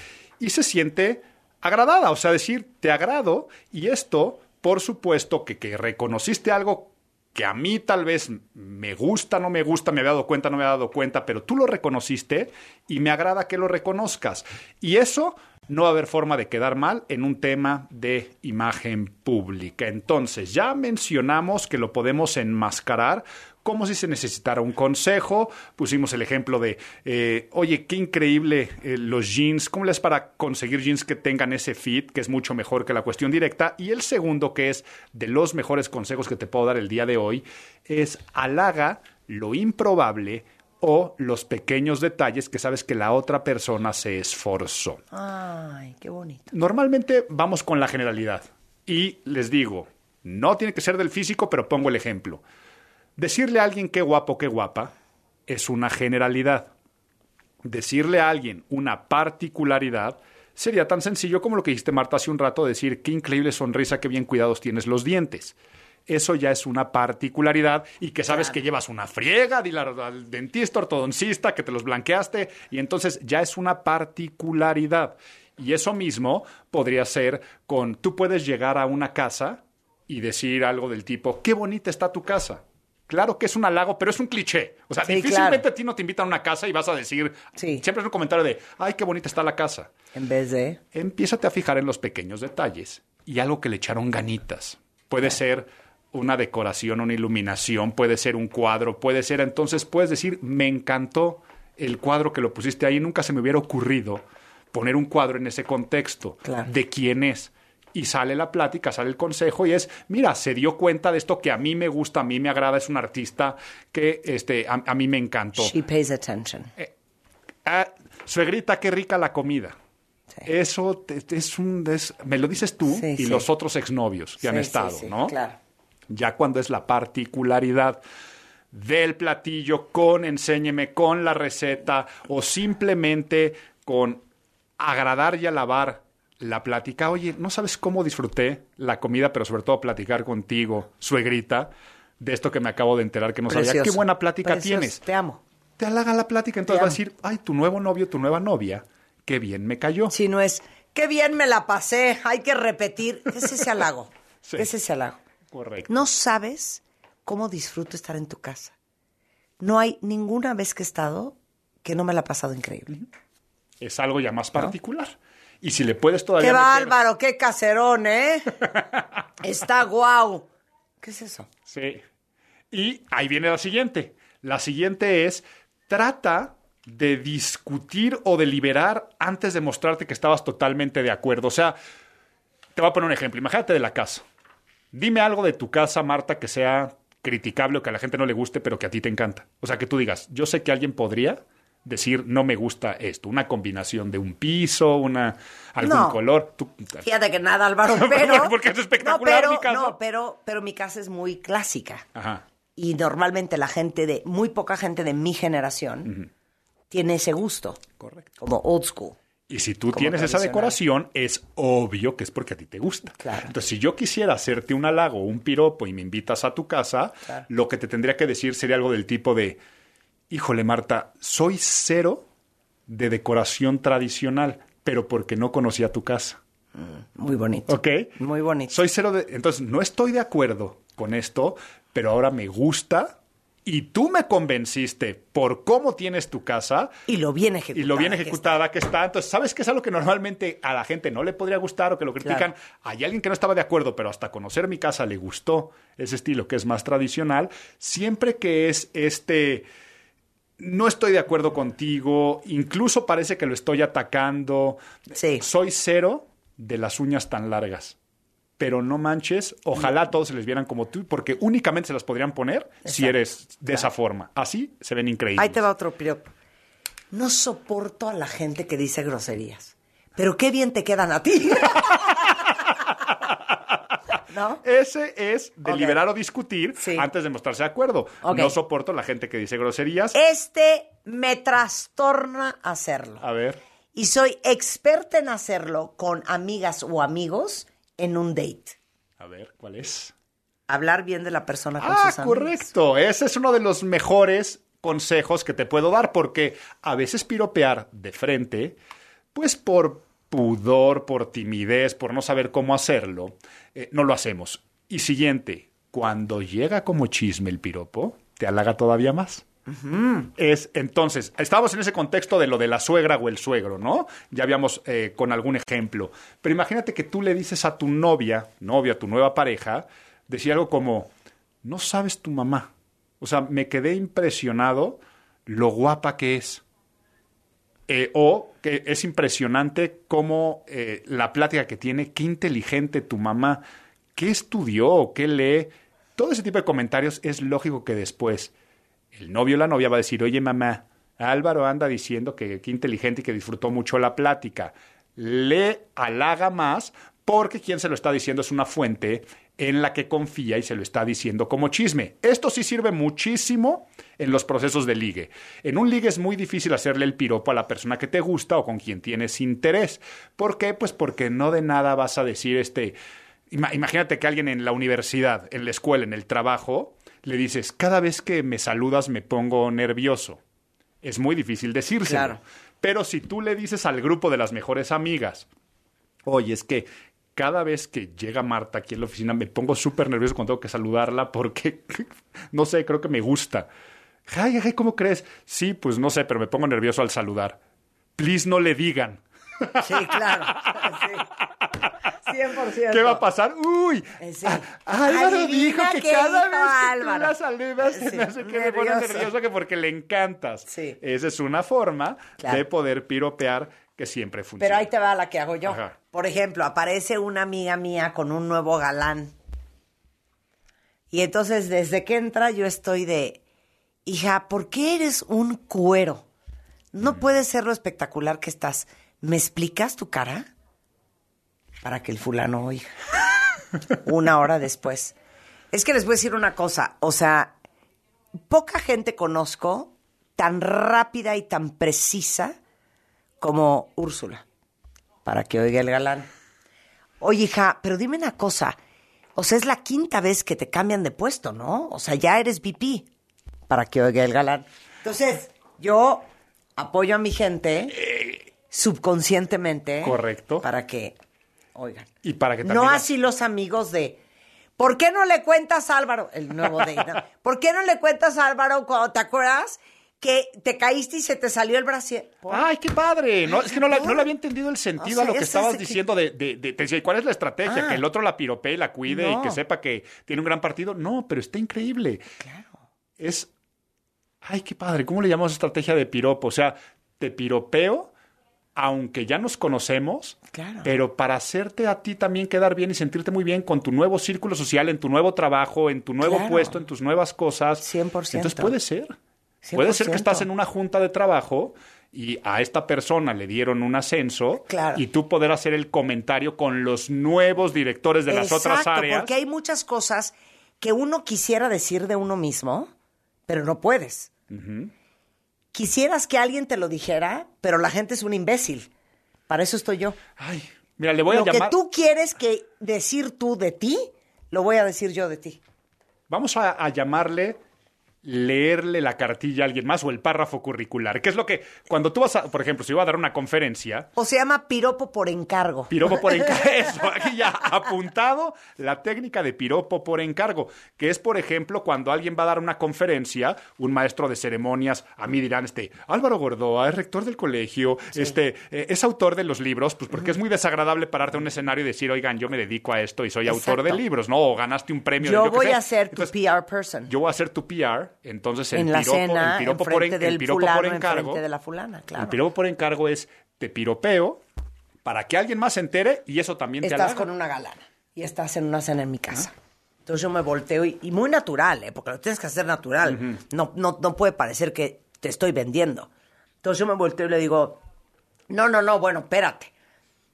y se siente agradada, o sea, decir, te agrado y esto, por supuesto, que, que reconociste algo que a mí tal vez me gusta, no me gusta, me había dado cuenta, no me había dado cuenta, pero tú lo reconociste y me agrada que lo reconozcas. Y eso no va a haber forma de quedar mal en un tema de imagen pública. Entonces, ya mencionamos que lo podemos enmascarar como si se necesitara un consejo. Pusimos el ejemplo de, eh, oye, qué increíble eh, los jeans, ¿cómo les para conseguir jeans que tengan ese fit, que es mucho mejor que la cuestión directa? Y el segundo, que es de los mejores consejos que te puedo dar el día de hoy, es halaga lo improbable o los pequeños detalles que sabes que la otra persona se esforzó. Ay, qué bonito. Normalmente vamos con la generalidad. Y les digo, no tiene que ser del físico, pero pongo el ejemplo. Decirle a alguien qué guapo, qué guapa, es una generalidad. Decirle a alguien una particularidad sería tan sencillo como lo que dijiste Marta hace un rato, decir qué increíble sonrisa, qué bien cuidados tienes los dientes. Eso ya es una particularidad y que sabes que llevas una friega, dile al dentista, ortodoncista, que te los blanqueaste y entonces ya es una particularidad. Y eso mismo podría ser con, tú puedes llegar a una casa y decir algo del tipo, qué bonita está tu casa. Claro que es un halago, pero es un cliché. O sea, Sí, difícilmente claro. a ti no te invitan a una casa y vas a decir, siempre es un comentario de, ay, qué bonita está la casa. En vez de... Empiézate a fijar en los pequeños detalles y algo que le echaron ganitas. Puede ser una decoración, una iluminación, puede ser un cuadro, puede ser, entonces puedes decir, me encantó el cuadro que lo pusiste ahí, nunca se me hubiera ocurrido poner un cuadro en ese contexto Claro. de quién es. Y sale la plática, sale el consejo y es, mira, se dio cuenta de esto que a mí me gusta, a mí me agrada, es un artista que este, a, a mí me encantó. She pays attention. Ah, suegrita, qué rica la comida. Eso te- te- es un... es- me lo dices tú Sí, y sí. los otros exnovios que han estado, sí, ¿no? Claro. Ya cuando es la particularidad del platillo con enséñeme, con la receta o simplemente con agradar y alabar la plática. Oye, no sabes cómo disfruté la comida, pero sobre todo platicar contigo, suegrita, de esto que me acabo de enterar que no sabía. Qué buena plática Precioso. tienes Te amo. te halaga la plática. Entonces va a decir, ay, tu nuevo novio, tu nueva novia, qué bien me cayó. Si no es, qué bien me la pasé, hay que repetir. ¿Qué es ese halago? Sí. ¿Qué es ese halago? Correcto. No sabes cómo disfruto estar en tu casa. No hay ninguna vez que he estado que no me la ha pasado increíble. Es algo ya más particular. Y si le puedes todavía ¡Qué bárbaro! ¡Qué caserón, eh! Está guau. ¿Qué es eso? Sí. Y ahí viene la siguiente. La siguiente es, trata de discutir o deliberar antes de mostrarte que estabas totalmente de acuerdo. O sea, te voy a poner un ejemplo. Imagínate de la casa. Dime algo de tu casa, Marta, que sea criticable o que a la gente no le guste, pero que a ti te encanta. O sea, que tú digas, yo sé que alguien podría decir, no me gusta esto. Una combinación de un piso, una algún No. color. Tú- Fíjate que nada, Álvaro, pero... Porque es no, espectacular pero, mi casa. no, pero, pero mi casa es muy clásica. Ajá. Y normalmente la gente de, muy poca gente de mi generación tiene ese gusto. Correcto. Como old school. Y si tú tienes esa decoración, es obvio que es porque a ti te gusta. Entonces, si yo quisiera hacerte un halago o un piropo y me invitas a tu casa, Claro. lo que te tendría que decir sería algo del tipo de, híjole Marta, soy cero de decoración tradicional, pero porque no conocía tu casa. Muy bonito. ¿Ok? Muy bonito. Soy cero de... Entonces, no estoy de acuerdo con esto, pero ahora me gusta y tú me convenciste por cómo tienes tu casa. Y lo bien ejecutada. Y lo bien que ejecutada que está. Entonces, ¿sabes qué es algo que normalmente a la gente no le podría gustar o que lo critican? Claro. Hay alguien que no estaba de acuerdo, pero hasta conocer mi casa le gustó ese estilo que es más tradicional. Siempre que es este no estoy de acuerdo contigo, incluso parece que lo estoy atacando. Soy cero de las uñas tan largas. Pero no manches, ojalá todos se les vieran como tú, porque únicamente se las podrían poner si eres de esa forma. Así se ven increíbles. Ahí te va otro piropo. No soporto a la gente que dice groserías. Pero qué bien te quedan a ti. ¿No? Ese es deliberar o discutir antes de mostrarse de acuerdo. No soporto la gente que dice groserías. Este me trastorna hacerlo. A ver. Y soy experta en hacerlo con amigas o amigos en un date. A ver, ¿cuál es? Hablar bien de la persona con Ah, sus amigos. correcto. Ese es uno de los mejores consejos que te puedo dar porque a veces piropear de frente, pues por pudor, por timidez, por no saber cómo hacerlo, eh, no lo hacemos. Y siguiente, cuando llega como chisme el piropo, te halaga todavía más. Es entonces, estábamos en ese contexto de lo de la suegra o el suegro, ¿no? Ya habíamos eh, con algún ejemplo. Pero imagínate que tú le dices a tu novia, novia, tu nueva pareja, decir algo como, no sabes tu mamá. O sea, me quedé impresionado lo guapa que es. Eh, o que es impresionante cómo eh, la plática que tiene, qué inteligente tu mamá, qué estudió, qué lee. Todo ese tipo de comentarios es lógico que después el novio o la novia va a decir, oye mamá, Álvaro anda diciendo que qué inteligente y que disfrutó mucho la plática. Le halaga más porque quien se lo está diciendo es una fuente en la que confía y se lo está diciendo como chisme. Esto sí sirve muchísimo en los procesos de ligue. En un ligue es muy difícil hacerle el piropo a la persona que te gusta o con quien tienes interés. ¿Por qué? Pues porque no de nada vas a decir este... Ima- Imagínate que alguien en la universidad, en la escuela, en el trabajo, le dices, cada vez que me saludas me pongo nervioso. Es muy difícil decírselo. Claro. Pero si tú le dices al grupo de las mejores amigas, oye, es que cada vez que llega Marta aquí en la oficina me pongo súper nervioso cuando tengo que saludarla porque, no sé, creo que me gusta. Ay, ay, ¿cómo crees? Sí, pues no sé, pero me pongo nervioso al saludar. Please no le digan. Sí, claro. Sí. 100%. ¿Qué va a pasar? Uy, Eh, sí. Álvaro dijo que cada vez que tú Álvaro. la saludas se Sí, me hace que me pone nervioso. nervioso que porque le encantas. Sí. Esa es una forma Claro. de poder piropear que siempre funciona. Pero ahí te va la que hago yo. Ajá. Por ejemplo, aparece una amiga mía con un nuevo galán. Y entonces, desde que entra, yo estoy de, hija, ¿por qué eres un cuero? No puede ser lo espectacular que estás. ¿Me explicas tu cara? Para que el fulano oiga. una hora después. Es que les voy a decir una cosa. O sea, poca gente conozco tan rápida y tan precisa como Úrsula, para que oiga el galán. Oye, hija, pero dime una cosa. O sea, es la quinta vez que te cambian de puesto, ¿no? O sea, ya eres VP, para que oiga el galán. Entonces, yo apoyo a mi gente subconscientemente. Correcto. Para que oigan. Y para que también... No así los amigos de. ¿Por qué no le cuentas a Álvaro? El nuevo de. ¿no? ¿Por qué no le cuentas a Álvaro cuando te acuerdas que te caíste y se te salió el brasier? ¡Ay, qué padre! No, es que no, la- no le había entendido el sentido O a lo que estabas que- diciendo de, de, de- te decía, ¿y ¿cuál es la estrategia? Ah. Que el otro la piropee y la cuide y que sepa que tiene un gran partido. No, pero está increíble. Claro. Es... ¡Ay, qué padre! ¿Cómo le llamamos estrategia de piropo? O sea, te piropeo, aunque ya nos conocemos, Claro. pero para hacerte a ti también quedar bien y sentirte muy bien con tu nuevo círculo social, en tu nuevo trabajo, en tu nuevo Claro. puesto, en tus nuevas cosas. 100%. Entonces puede ser. Puede ser que 100%. estás en una junta de trabajo y a esta persona le dieron un ascenso Claro. y tú poder hacer el comentario con los nuevos directores de las otras áreas. Porque hay muchas cosas que uno quisiera decir de uno mismo, pero no puedes. Ujú. Quisieras que alguien te lo dijera, pero la gente es un imbécil. Para eso estoy yo. Ay, mira, le voy lo a llamar. que tú quieres que decir tú de ti, lo voy a decir yo de ti. Vamos a, a llamarle leerle la cartilla a alguien más o el párrafo curricular. Que es lo que, cuando tú vas a, por ejemplo, si iba a dar una conferencia, O se llama piropo por encargo. Piropo por encargo. Eso, aquí ya apuntado la técnica de piropo por encargo, que es, por ejemplo, cuando alguien va a dar una conferencia, un maestro de ceremonias, a mí dirán, este, Álvaro Gordoa es rector del colegio, este, eh, es autor de los libros, pues porque es muy desagradable pararte a un escenario y decir, oigan, yo me dedico a esto y soy autor de libros, ¿no? O ganaste un premio. de Yo yo voy a ser tu PR person. Yo voy a ser tu PR, entonces el en la piropo, cena, el piropo por, en- el piropo fulano, por encargo. de la fulana, claro. El piropo por encargo es te piropeo para que alguien más se entere y eso también te Estás con una galana y estás en una cena en mi casa. Entonces yo me volteo y, y muy natural, ¿eh? porque lo tienes que hacer natural. no, no, no puede parecer que te estoy vendiendo. Entonces yo me volteo y le digo, no, no, no, bueno, espérate.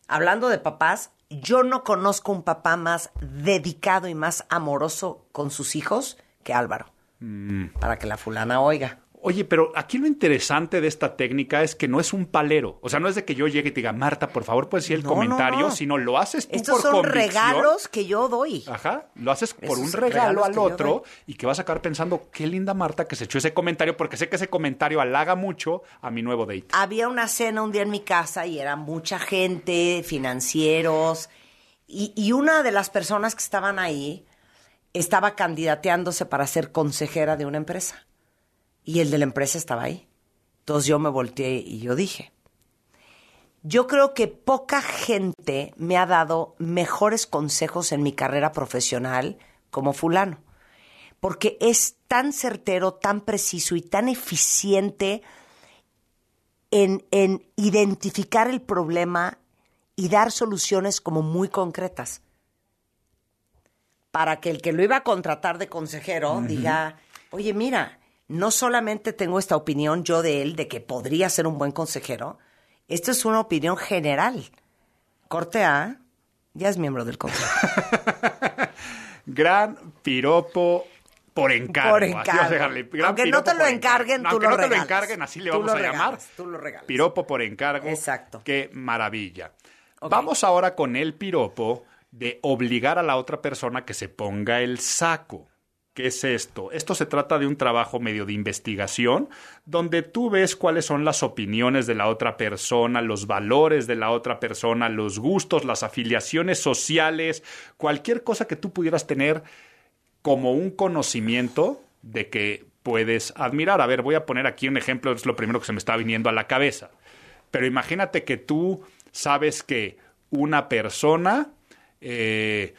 Hablando de papás, yo no conozco un papá más dedicado y más amoroso con sus hijos que Álvaro. Mm. Para que la fulana oiga. Oye, pero aquí lo interesante de esta técnica es que no es un palero. O sea, no es de que yo llegue y te diga, Marta, por favor, puedes decir el No, comentario, no. sino lo haces tú Estos por son convicción. regalos que yo doy. Ajá, lo haces por Esos un regalo al otro y que vas a acabar pensando, qué linda Marta que se echó ese comentario, porque sé que ese comentario halaga mucho a mi nuevo date. Había una cena un día en mi casa y era mucha gente, financieros, y, y una de las personas que estaban ahí estaba candidateándose para ser consejera de una empresa. Y el de la empresa estaba ahí. Entonces yo me volteé y yo dije, yo creo que poca gente me ha dado mejores consejos en mi carrera profesional como fulano. Porque es tan certero, tan preciso y tan eficiente en, en identificar el problema y dar soluciones como muy concretas. Para que el que lo iba a contratar de consejero diga, oye, mira, no solamente tengo esta opinión yo de él de que podría ser un buen consejero, esto es una opinión general. Corte A, ya es miembro del consejo. Gran piropo por encargo. Por encargo. Aunque no te lo encarguen, encargo. tú Aunque lo no te lo encarguen, así le Tú vamos a llamar. tú lo regalas. Piropo por encargo. Exacto. Qué maravilla. Vamos ahora con el piropo de obligar a la otra persona que se ponga el saco. ¿Qué es esto? Esto se trata de un trabajo medio de investigación, donde tú ves cuáles son las opiniones de la otra persona, los valores de la otra persona, los gustos, las afiliaciones sociales, cualquier cosa que tú pudieras tener como un conocimiento de que puedes admirar. A ver, voy a poner aquí un ejemplo, es lo primero que se me está viniendo a la cabeza. Pero imagínate que tú sabes que una persona, eh,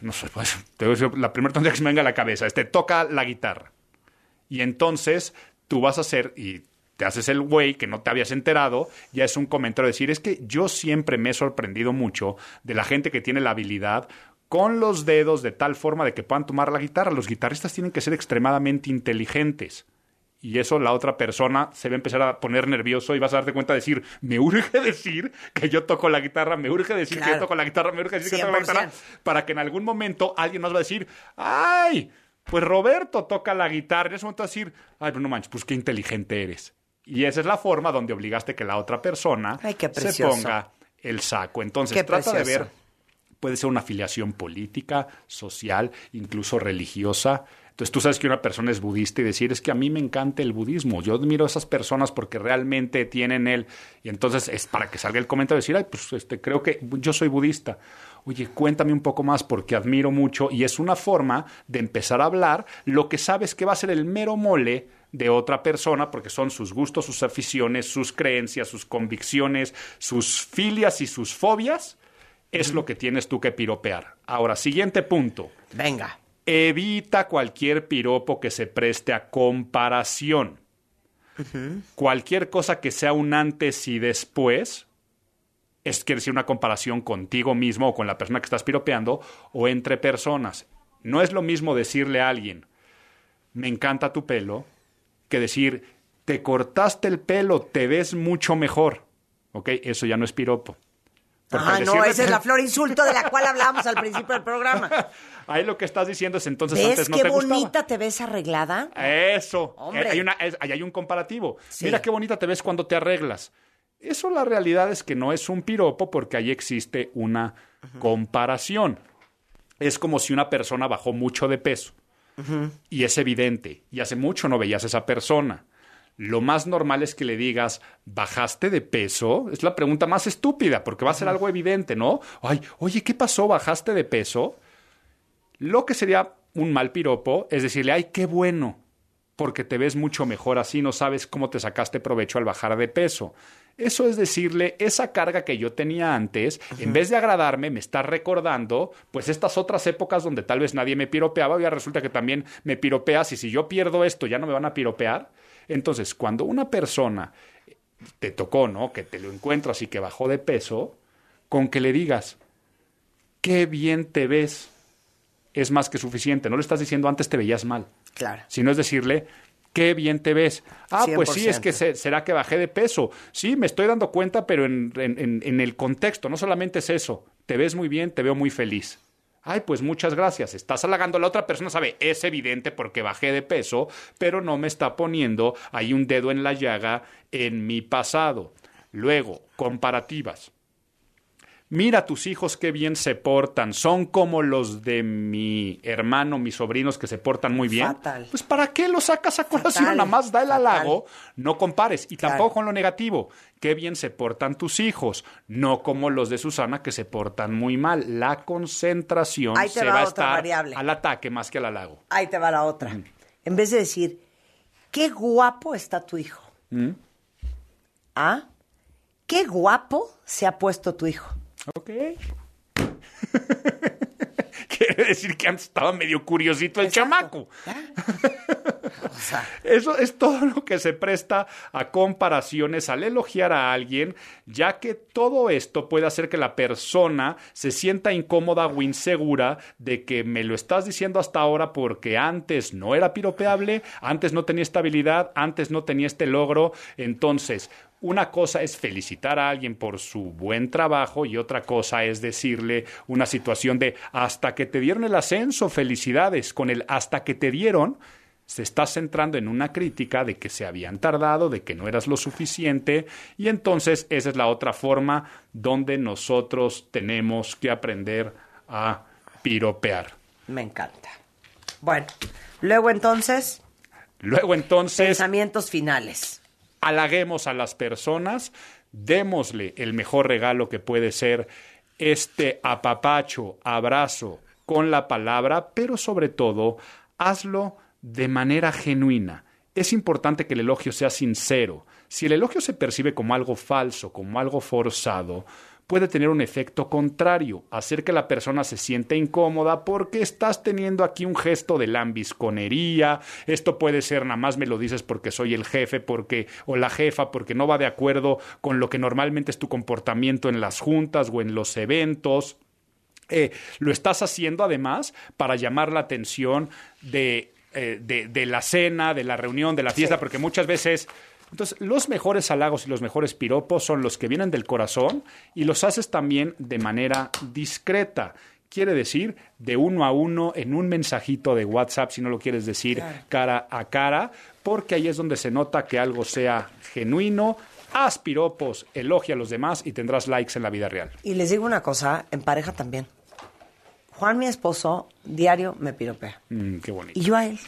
no sé, pues, te voy a decir la primera tontería que se me venga a la cabeza, este toca la guitarra. Y entonces tú vas a hacer, y te haces el güey que no te habías enterado, ya es un comentario de decir, es que yo siempre me he sorprendido mucho de la gente que tiene la habilidad con los dedos de tal forma de que puedan tomar la guitarra. Los guitarristas tienen que ser extremadamente inteligentes. Y eso la otra persona se va a empezar a poner nervioso y vas a darte cuenta de decir, me urge decir que yo toco la guitarra, me urge decir que yo toco la guitarra, me urge decir que toco la guitarra, 100%. para que en algún momento alguien nos va a decir, ¡ay! Pues Roberto toca la guitarra. En ese momento va a decir, ¡ay, pero no manches, pues qué inteligente eres! Y esa es la forma donde obligaste que la otra persona Ay, se ponga el saco. Entonces, Qué trata de ver puede ser una afiliación política, social, incluso religiosa. Entonces tú sabes que una persona es budista y decir es que a mí me encanta el budismo, yo admiro a esas personas porque realmente tienen él. Y entonces es para que salga el comentario decir, ay, pues este, creo que yo soy budista. Oye, cuéntame un poco más porque admiro mucho y es una forma de empezar a hablar lo que sabes que va a ser el mero mole de otra persona, porque son sus gustos, sus aficiones, sus creencias, sus convicciones, sus filias y sus fobias, es lo que tienes tú que piropear. Ahora, siguiente punto. Venga. Evita cualquier piropo que se preste a comparación. Cualquier cosa que sea un antes y después, es quiere decir una comparación contigo mismo o con la persona que estás piropeando o entre personas. No es lo mismo decirle a alguien, me encanta tu pelo, que decir, te cortaste el pelo, te ves mucho mejor. ¿Ok? Eso ya no es piropo. Ah, no, esa es la flor insulto de la cual hablábamos al principio del programa. Ahí lo que estás diciendo es entonces ¿Ves antes no qué te gustaba. bonita te ves arreglada? Eso. Hombre. Hay, una, un comparativo. Sí. Mira qué bonita te ves cuando te arreglas. Eso la realidad es que no es un piropo porque ahí existe una comparación. Es como si una persona bajó mucho de peso y es evidente y hace mucho no veías a esa persona. Lo más normal es que le digas, ¿bajaste de peso? Es la pregunta más estúpida porque va a ser algo evidente, ¿no? Ay, oye, ¿qué pasó? ¿Bajaste de peso? Lo que sería un mal piropo es decirle, ay, qué bueno, porque te ves mucho mejor así, no sabes cómo te sacaste provecho al bajar de peso. Eso es decirle, esa carga que yo tenía antes, en vez de agradarme, me está recordando, pues estas otras épocas donde tal vez nadie me piropeaba, ya resulta que también me piropeas y si yo pierdo esto, ya no me van a piropear. Entonces, cuando una persona te tocó, ¿no? Que te lo encuentras y que bajó de peso, con que le digas, qué bien te ves, es más que suficiente. No le estás diciendo antes te veías mal. Claro. Sino es decirle, qué bien te ves. Ah, pues sí, es que 100%. se- será que bajé de peso. Sí, me estoy dando cuenta, pero en, en- en- en el contexto, no solamente es eso. Te ves muy bien, te veo muy feliz. Ay, pues muchas gracias. Estás halagando. La otra persona sabe, es evidente porque bajé de peso, pero no me está poniendo ahí un dedo en la llaga en mi pasado. Luego, comparativas. Mira tus hijos qué bien se portan, son como los de mi hermano, mis sobrinos que se portan muy bien. Fatal. Pues ¿para qué lo sacas a colación? Fatal. Nada más da el Fatal. halago, no compares. Y Claro. tampoco con lo negativo. Qué bien se portan tus hijos, no como los de Susana que se portan muy mal. La concentración Ahí te se va va a estar variable. al ataque más que al halago. Ahí te va la otra. En vez de decir, qué guapo está tu hijo. ¿Mm? ¿Ah? Qué guapo se ha puesto tu hijo. Ok. Quiere decir que antes estaba medio curiosito el chamaco. Eso es todo lo que se presta a comparaciones al elogiar a alguien, ya que todo esto puede hacer que la persona se sienta incómoda o insegura de que me lo estás diciendo hasta ahora porque antes no era piropeable, antes no tenía estabilidad, antes no tenía este logro. Entonces, una cosa es felicitar a alguien por su buen trabajo y otra cosa es decirle una situación de hasta que te dieron el ascenso, felicidades. Con el hasta que te dieron, se está centrando en una crítica de que se habían tardado, de que no eras lo suficiente, y entonces esa es la otra forma donde nosotros tenemos que aprender a piropear. Me encanta. Bueno, luego entonces, Luego entonces pensamientos finales. Halaguemos a las personas, démosle el mejor regalo que puede ser este apapacho, abrazo con la palabra, pero sobre todo, hazlo de manera genuina. Es importante que el elogio sea sincero. Si el elogio se percibe como algo falso, como algo forzado, puede tener un efecto contrario, hacer que la persona se sienta incómoda porque estás teniendo aquí un gesto de lambisconería, esto puede ser nada más me lo dices porque soy el jefe, porque o la jefa, porque no va de acuerdo con lo que normalmente es tu comportamiento en las juntas o en los eventos. Eh, lo estás haciendo además para llamar la atención de, eh, de, de la cena, de la reunión, de la fiesta, porque muchas veces... Entonces, los mejores halagos y los mejores piropos son los que vienen del corazón y los haces también de manera discreta. Quiere decir, de uno a uno, en un mensajito de WhatsApp, si no lo quieres decir cara a cara, porque ahí es donde se nota que algo sea genuino. Haz piropos, elogia a los demás y tendrás likes en la vida real. Y les digo una cosa, en pareja también. Juan, mi esposo, diario me piropea. Mm, qué bonito. Y yo a él.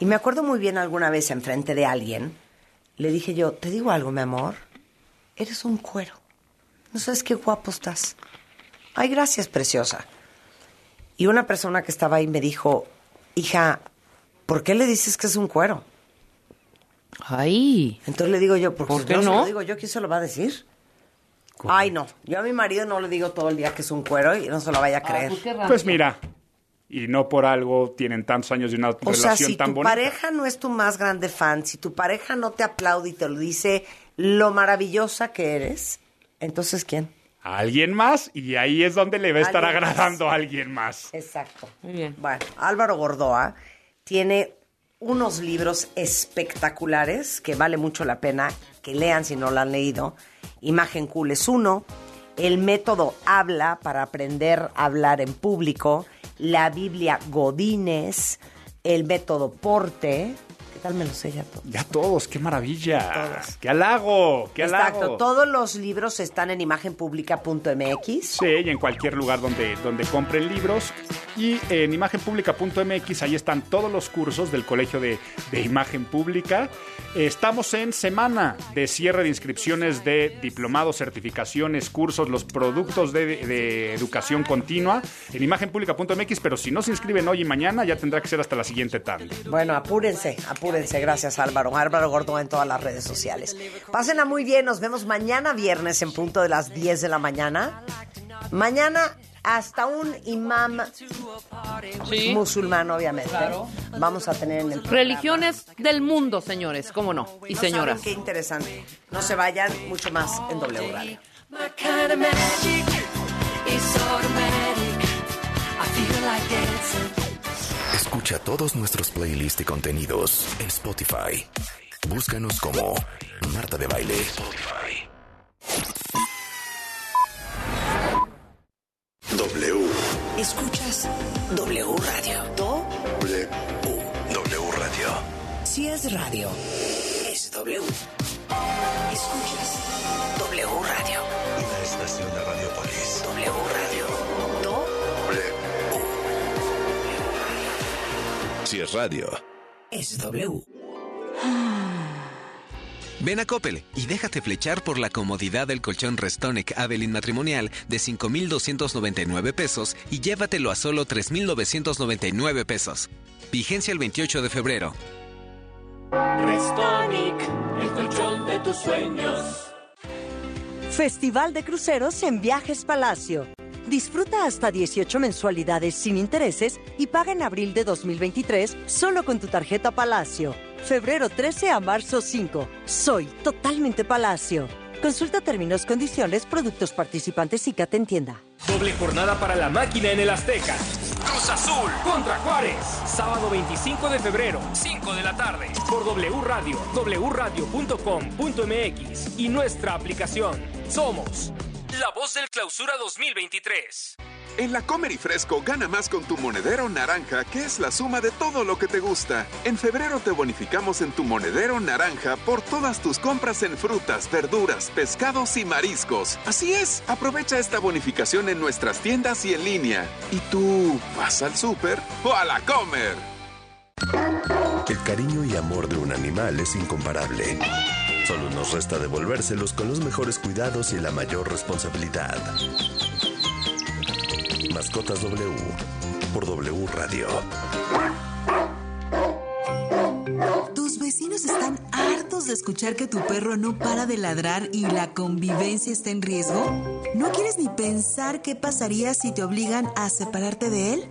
Y me acuerdo muy bien alguna vez enfrente de alguien, le dije yo, te digo algo, mi amor, eres un cuero. No sabes qué guapo estás. Ay, gracias, preciosa. Y una persona que estaba ahí me dijo, hija, ¿por qué le dices que es un cuero? Ay. Entonces le digo yo, porque ¿Por si qué no, se lo digo yo, ¿quién se lo va a decir? Ay, no. Yo a mi marido no le digo todo el día que es un cuero y no se lo vaya a creer. Pues mira, y no por algo tienen tantos años de una O relación sea, si tan tu bonita. pareja no es tu más grande fan, si tu pareja no te aplaude y te lo dice lo maravillosa que eres, entonces ¿quién? Alguien más y ahí es donde le va a estar Alguien más. agradando a alguien más. Exacto. Muy bien. Bueno, Álvaro Gordoa tiene unos libros espectaculares que vale mucho la pena que lean si no lo han leído. Imagen Cool es uno. El método Habla para aprender a hablar en público. La Biblia Godínez. El método Porte. ¿Qué tal me sé ya todo? Ya todos, qué maravilla. Qué halago, qué halago. Exacto. Todos los libros están en imagenpublica.mx. Sí, y en cualquier lugar donde, donde compren libros. Y en imagenpublica.mx, ahí están todos los cursos del Colegio de, de Imagen Pública. Estamos en semana de cierre de inscripciones de diplomados, certificaciones, cursos, los productos de, de educación continua en imagenpublica.mx, pero si no se inscriben hoy y mañana, ya tendrá que ser hasta la siguiente tarde. Bueno, apúrense, apúrense. Gracias, Álvaro. Álvaro Gordo en todas las redes sociales. Pásenla muy bien. Nos vemos mañana viernes en punto de las 10 de la mañana. Mañana hasta un imam Sí. musulmán, obviamente. Claro. Vamos a tener en el programa. Religiones del mundo, señores, cómo no. Y No señoras. saben qué interesante. No se vayan, mucho más en W Radio. My kind of magic is automatic. I feel like dancing. Escucha todos nuestros playlists y contenidos en Spotify. Búscanos como Marta de Baile. W. Escuchas W Radio. Do W. W Radio. Si es radio, es W. Escuchas W Radio. Una estación de Radiopolis. W Radio. Si es radio. es W. Ven a Coppel y déjate flechar por la comodidad del colchón Restonic Avelin matrimonial de 5,299 pesos y llévatelo a solo 3,999 pesos. Vigencia el 28 de febrero. Restonic, el colchón de tus sueños. Festival de Cruceros en Viajes Palacio. Disfruta hasta 18 mensualidades sin intereses y paga en abril de 2023 solo con tu tarjeta Palacio. Febrero 13 a marzo 5. Soy totalmente Palacio. Consulta términos, condiciones, productos participantes y te en tienda. Doble jornada para la máquina en el Azteca. Cruz Azul contra Juárez. Sábado 25 de febrero, 5 de la tarde. Por W Radio, wradio.com.mx y nuestra aplicación. Somos la voz del clausura 2023. En la Comer y Fresco gana más con tu monedero naranja, que es la suma de todo lo que te gusta. En febrero te bonificamos en tu monedero naranja por todas tus compras en frutas, verduras, pescados y mariscos. Así es, aprovecha esta bonificación en nuestras tiendas y en línea. ¿Y tú vas al súper o a la Comer? El cariño y amor de un animal es incomparable. Solo nos resta devolvérselos con los mejores cuidados y la mayor responsabilidad. Mascotas W por W Radio. Tus vecinos están hartos de escuchar que tu perro no para de ladrar y la convivencia está en riesgo. ¿No quieres ni pensar qué pasaría si te obligan a separarte de él?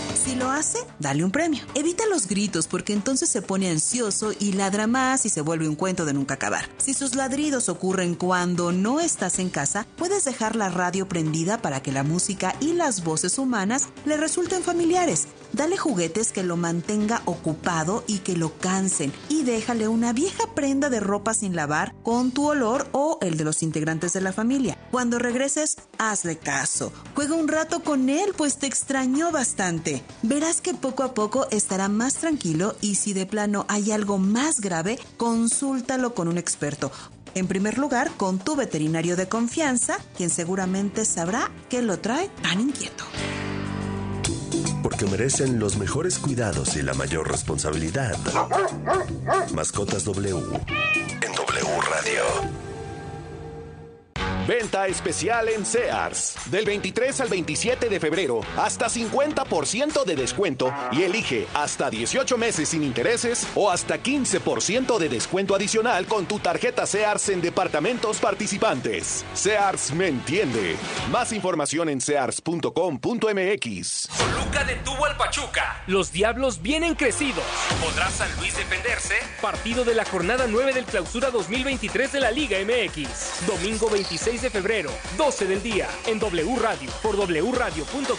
Si lo hace, dale un premio. Evita los gritos porque entonces se pone ansioso y ladra más y se vuelve un cuento de nunca acabar. Si sus ladridos ocurren cuando no estás en casa, puedes dejar la radio prendida para que la música y las voces humanas le resulten familiares. Dale juguetes que lo mantenga ocupado y que lo cansen y déjale una vieja prenda de ropa sin lavar con tu olor o el de los integrantes de la familia. Cuando regreses, hazle caso. Juega un rato con él, pues te extrañó bastante. Verás que poco a poco estará más tranquilo y si de plano hay algo más grave, consúltalo con un experto. En primer lugar, con tu veterinario de confianza, quien seguramente sabrá qué lo trae tan inquieto. Porque merecen los mejores cuidados y la mayor responsabilidad. Mascotas W en W Radio. Venta especial en Sears. Del 23 al 27 de febrero, hasta 50% de descuento y elige hasta 18 meses sin intereses o hasta 15% de descuento adicional con tu tarjeta Sears en departamentos participantes. Sears me entiende. Más información en sears.com.mx. Toluca detuvo al Pachuca. Los Diablos vienen crecidos. ¿Podrá San Luis defenderse? Partido de la jornada 9 del Clausura 2023 de la Liga MX. Domingo 26 de febrero, 12 del día, en W Radio, por wradio.com.mx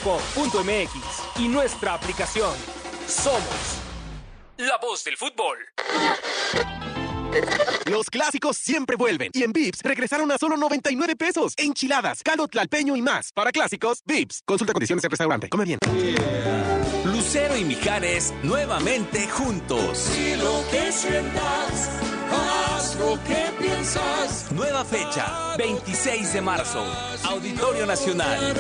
y nuestra aplicación. Somos la voz del fútbol. Los clásicos siempre vuelven. Y en Vips regresaron a solo 99 pesos. Enchiladas, caldo tlalpeño y más. Para clásicos, Vips. Consulta condiciones en restaurante. Come bien. Lucero y Mijares nuevamente juntos. Y lo que sientas, haz lo que piensas. Nueva fecha, 26 de marzo. Auditorio Nacional.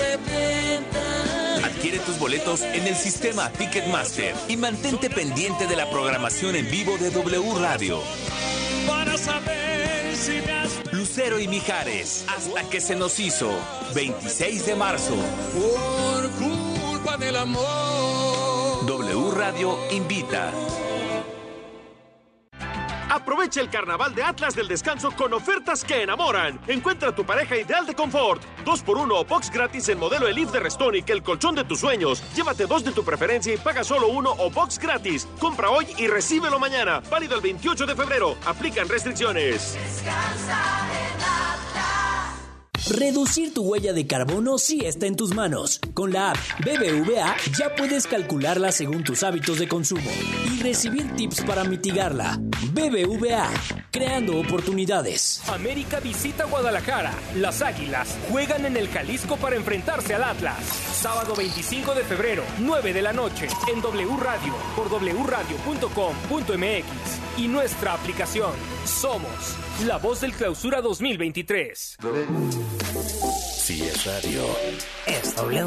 Adquiere tus boletos en el sistema Ticketmaster y mantente pendiente de la programación en vivo de W Radio. Para saber si Lucero y Mijares, hasta que se nos hizo. 26 de marzo. por culpa del amor. W Radio invita. Aprovecha el carnaval de Atlas del Descanso con ofertas que enamoran. Encuentra tu pareja ideal de confort. Dos por uno o box gratis en modelo Elif de Restonic, el colchón de tus sueños. Llévate dos de tu preferencia y paga solo uno o box gratis. Compra hoy y recíbelo mañana. Válido el 28 de febrero. Aplican restricciones. Descansa en Reducir tu huella de carbono sí está en tus manos. Con la app BBVA ya puedes calcularla según tus hábitos de consumo y recibir tips para mitigarla. BBVA, creando oportunidades. América visita Guadalajara. Las Águilas juegan en el Jalisco para enfrentarse al Atlas. Sábado 25 de febrero, 9 de la noche, en W Radio, por wradio.com.mx y nuestra aplicación. Somos la voz del clausura 2023. Si es radio, es W.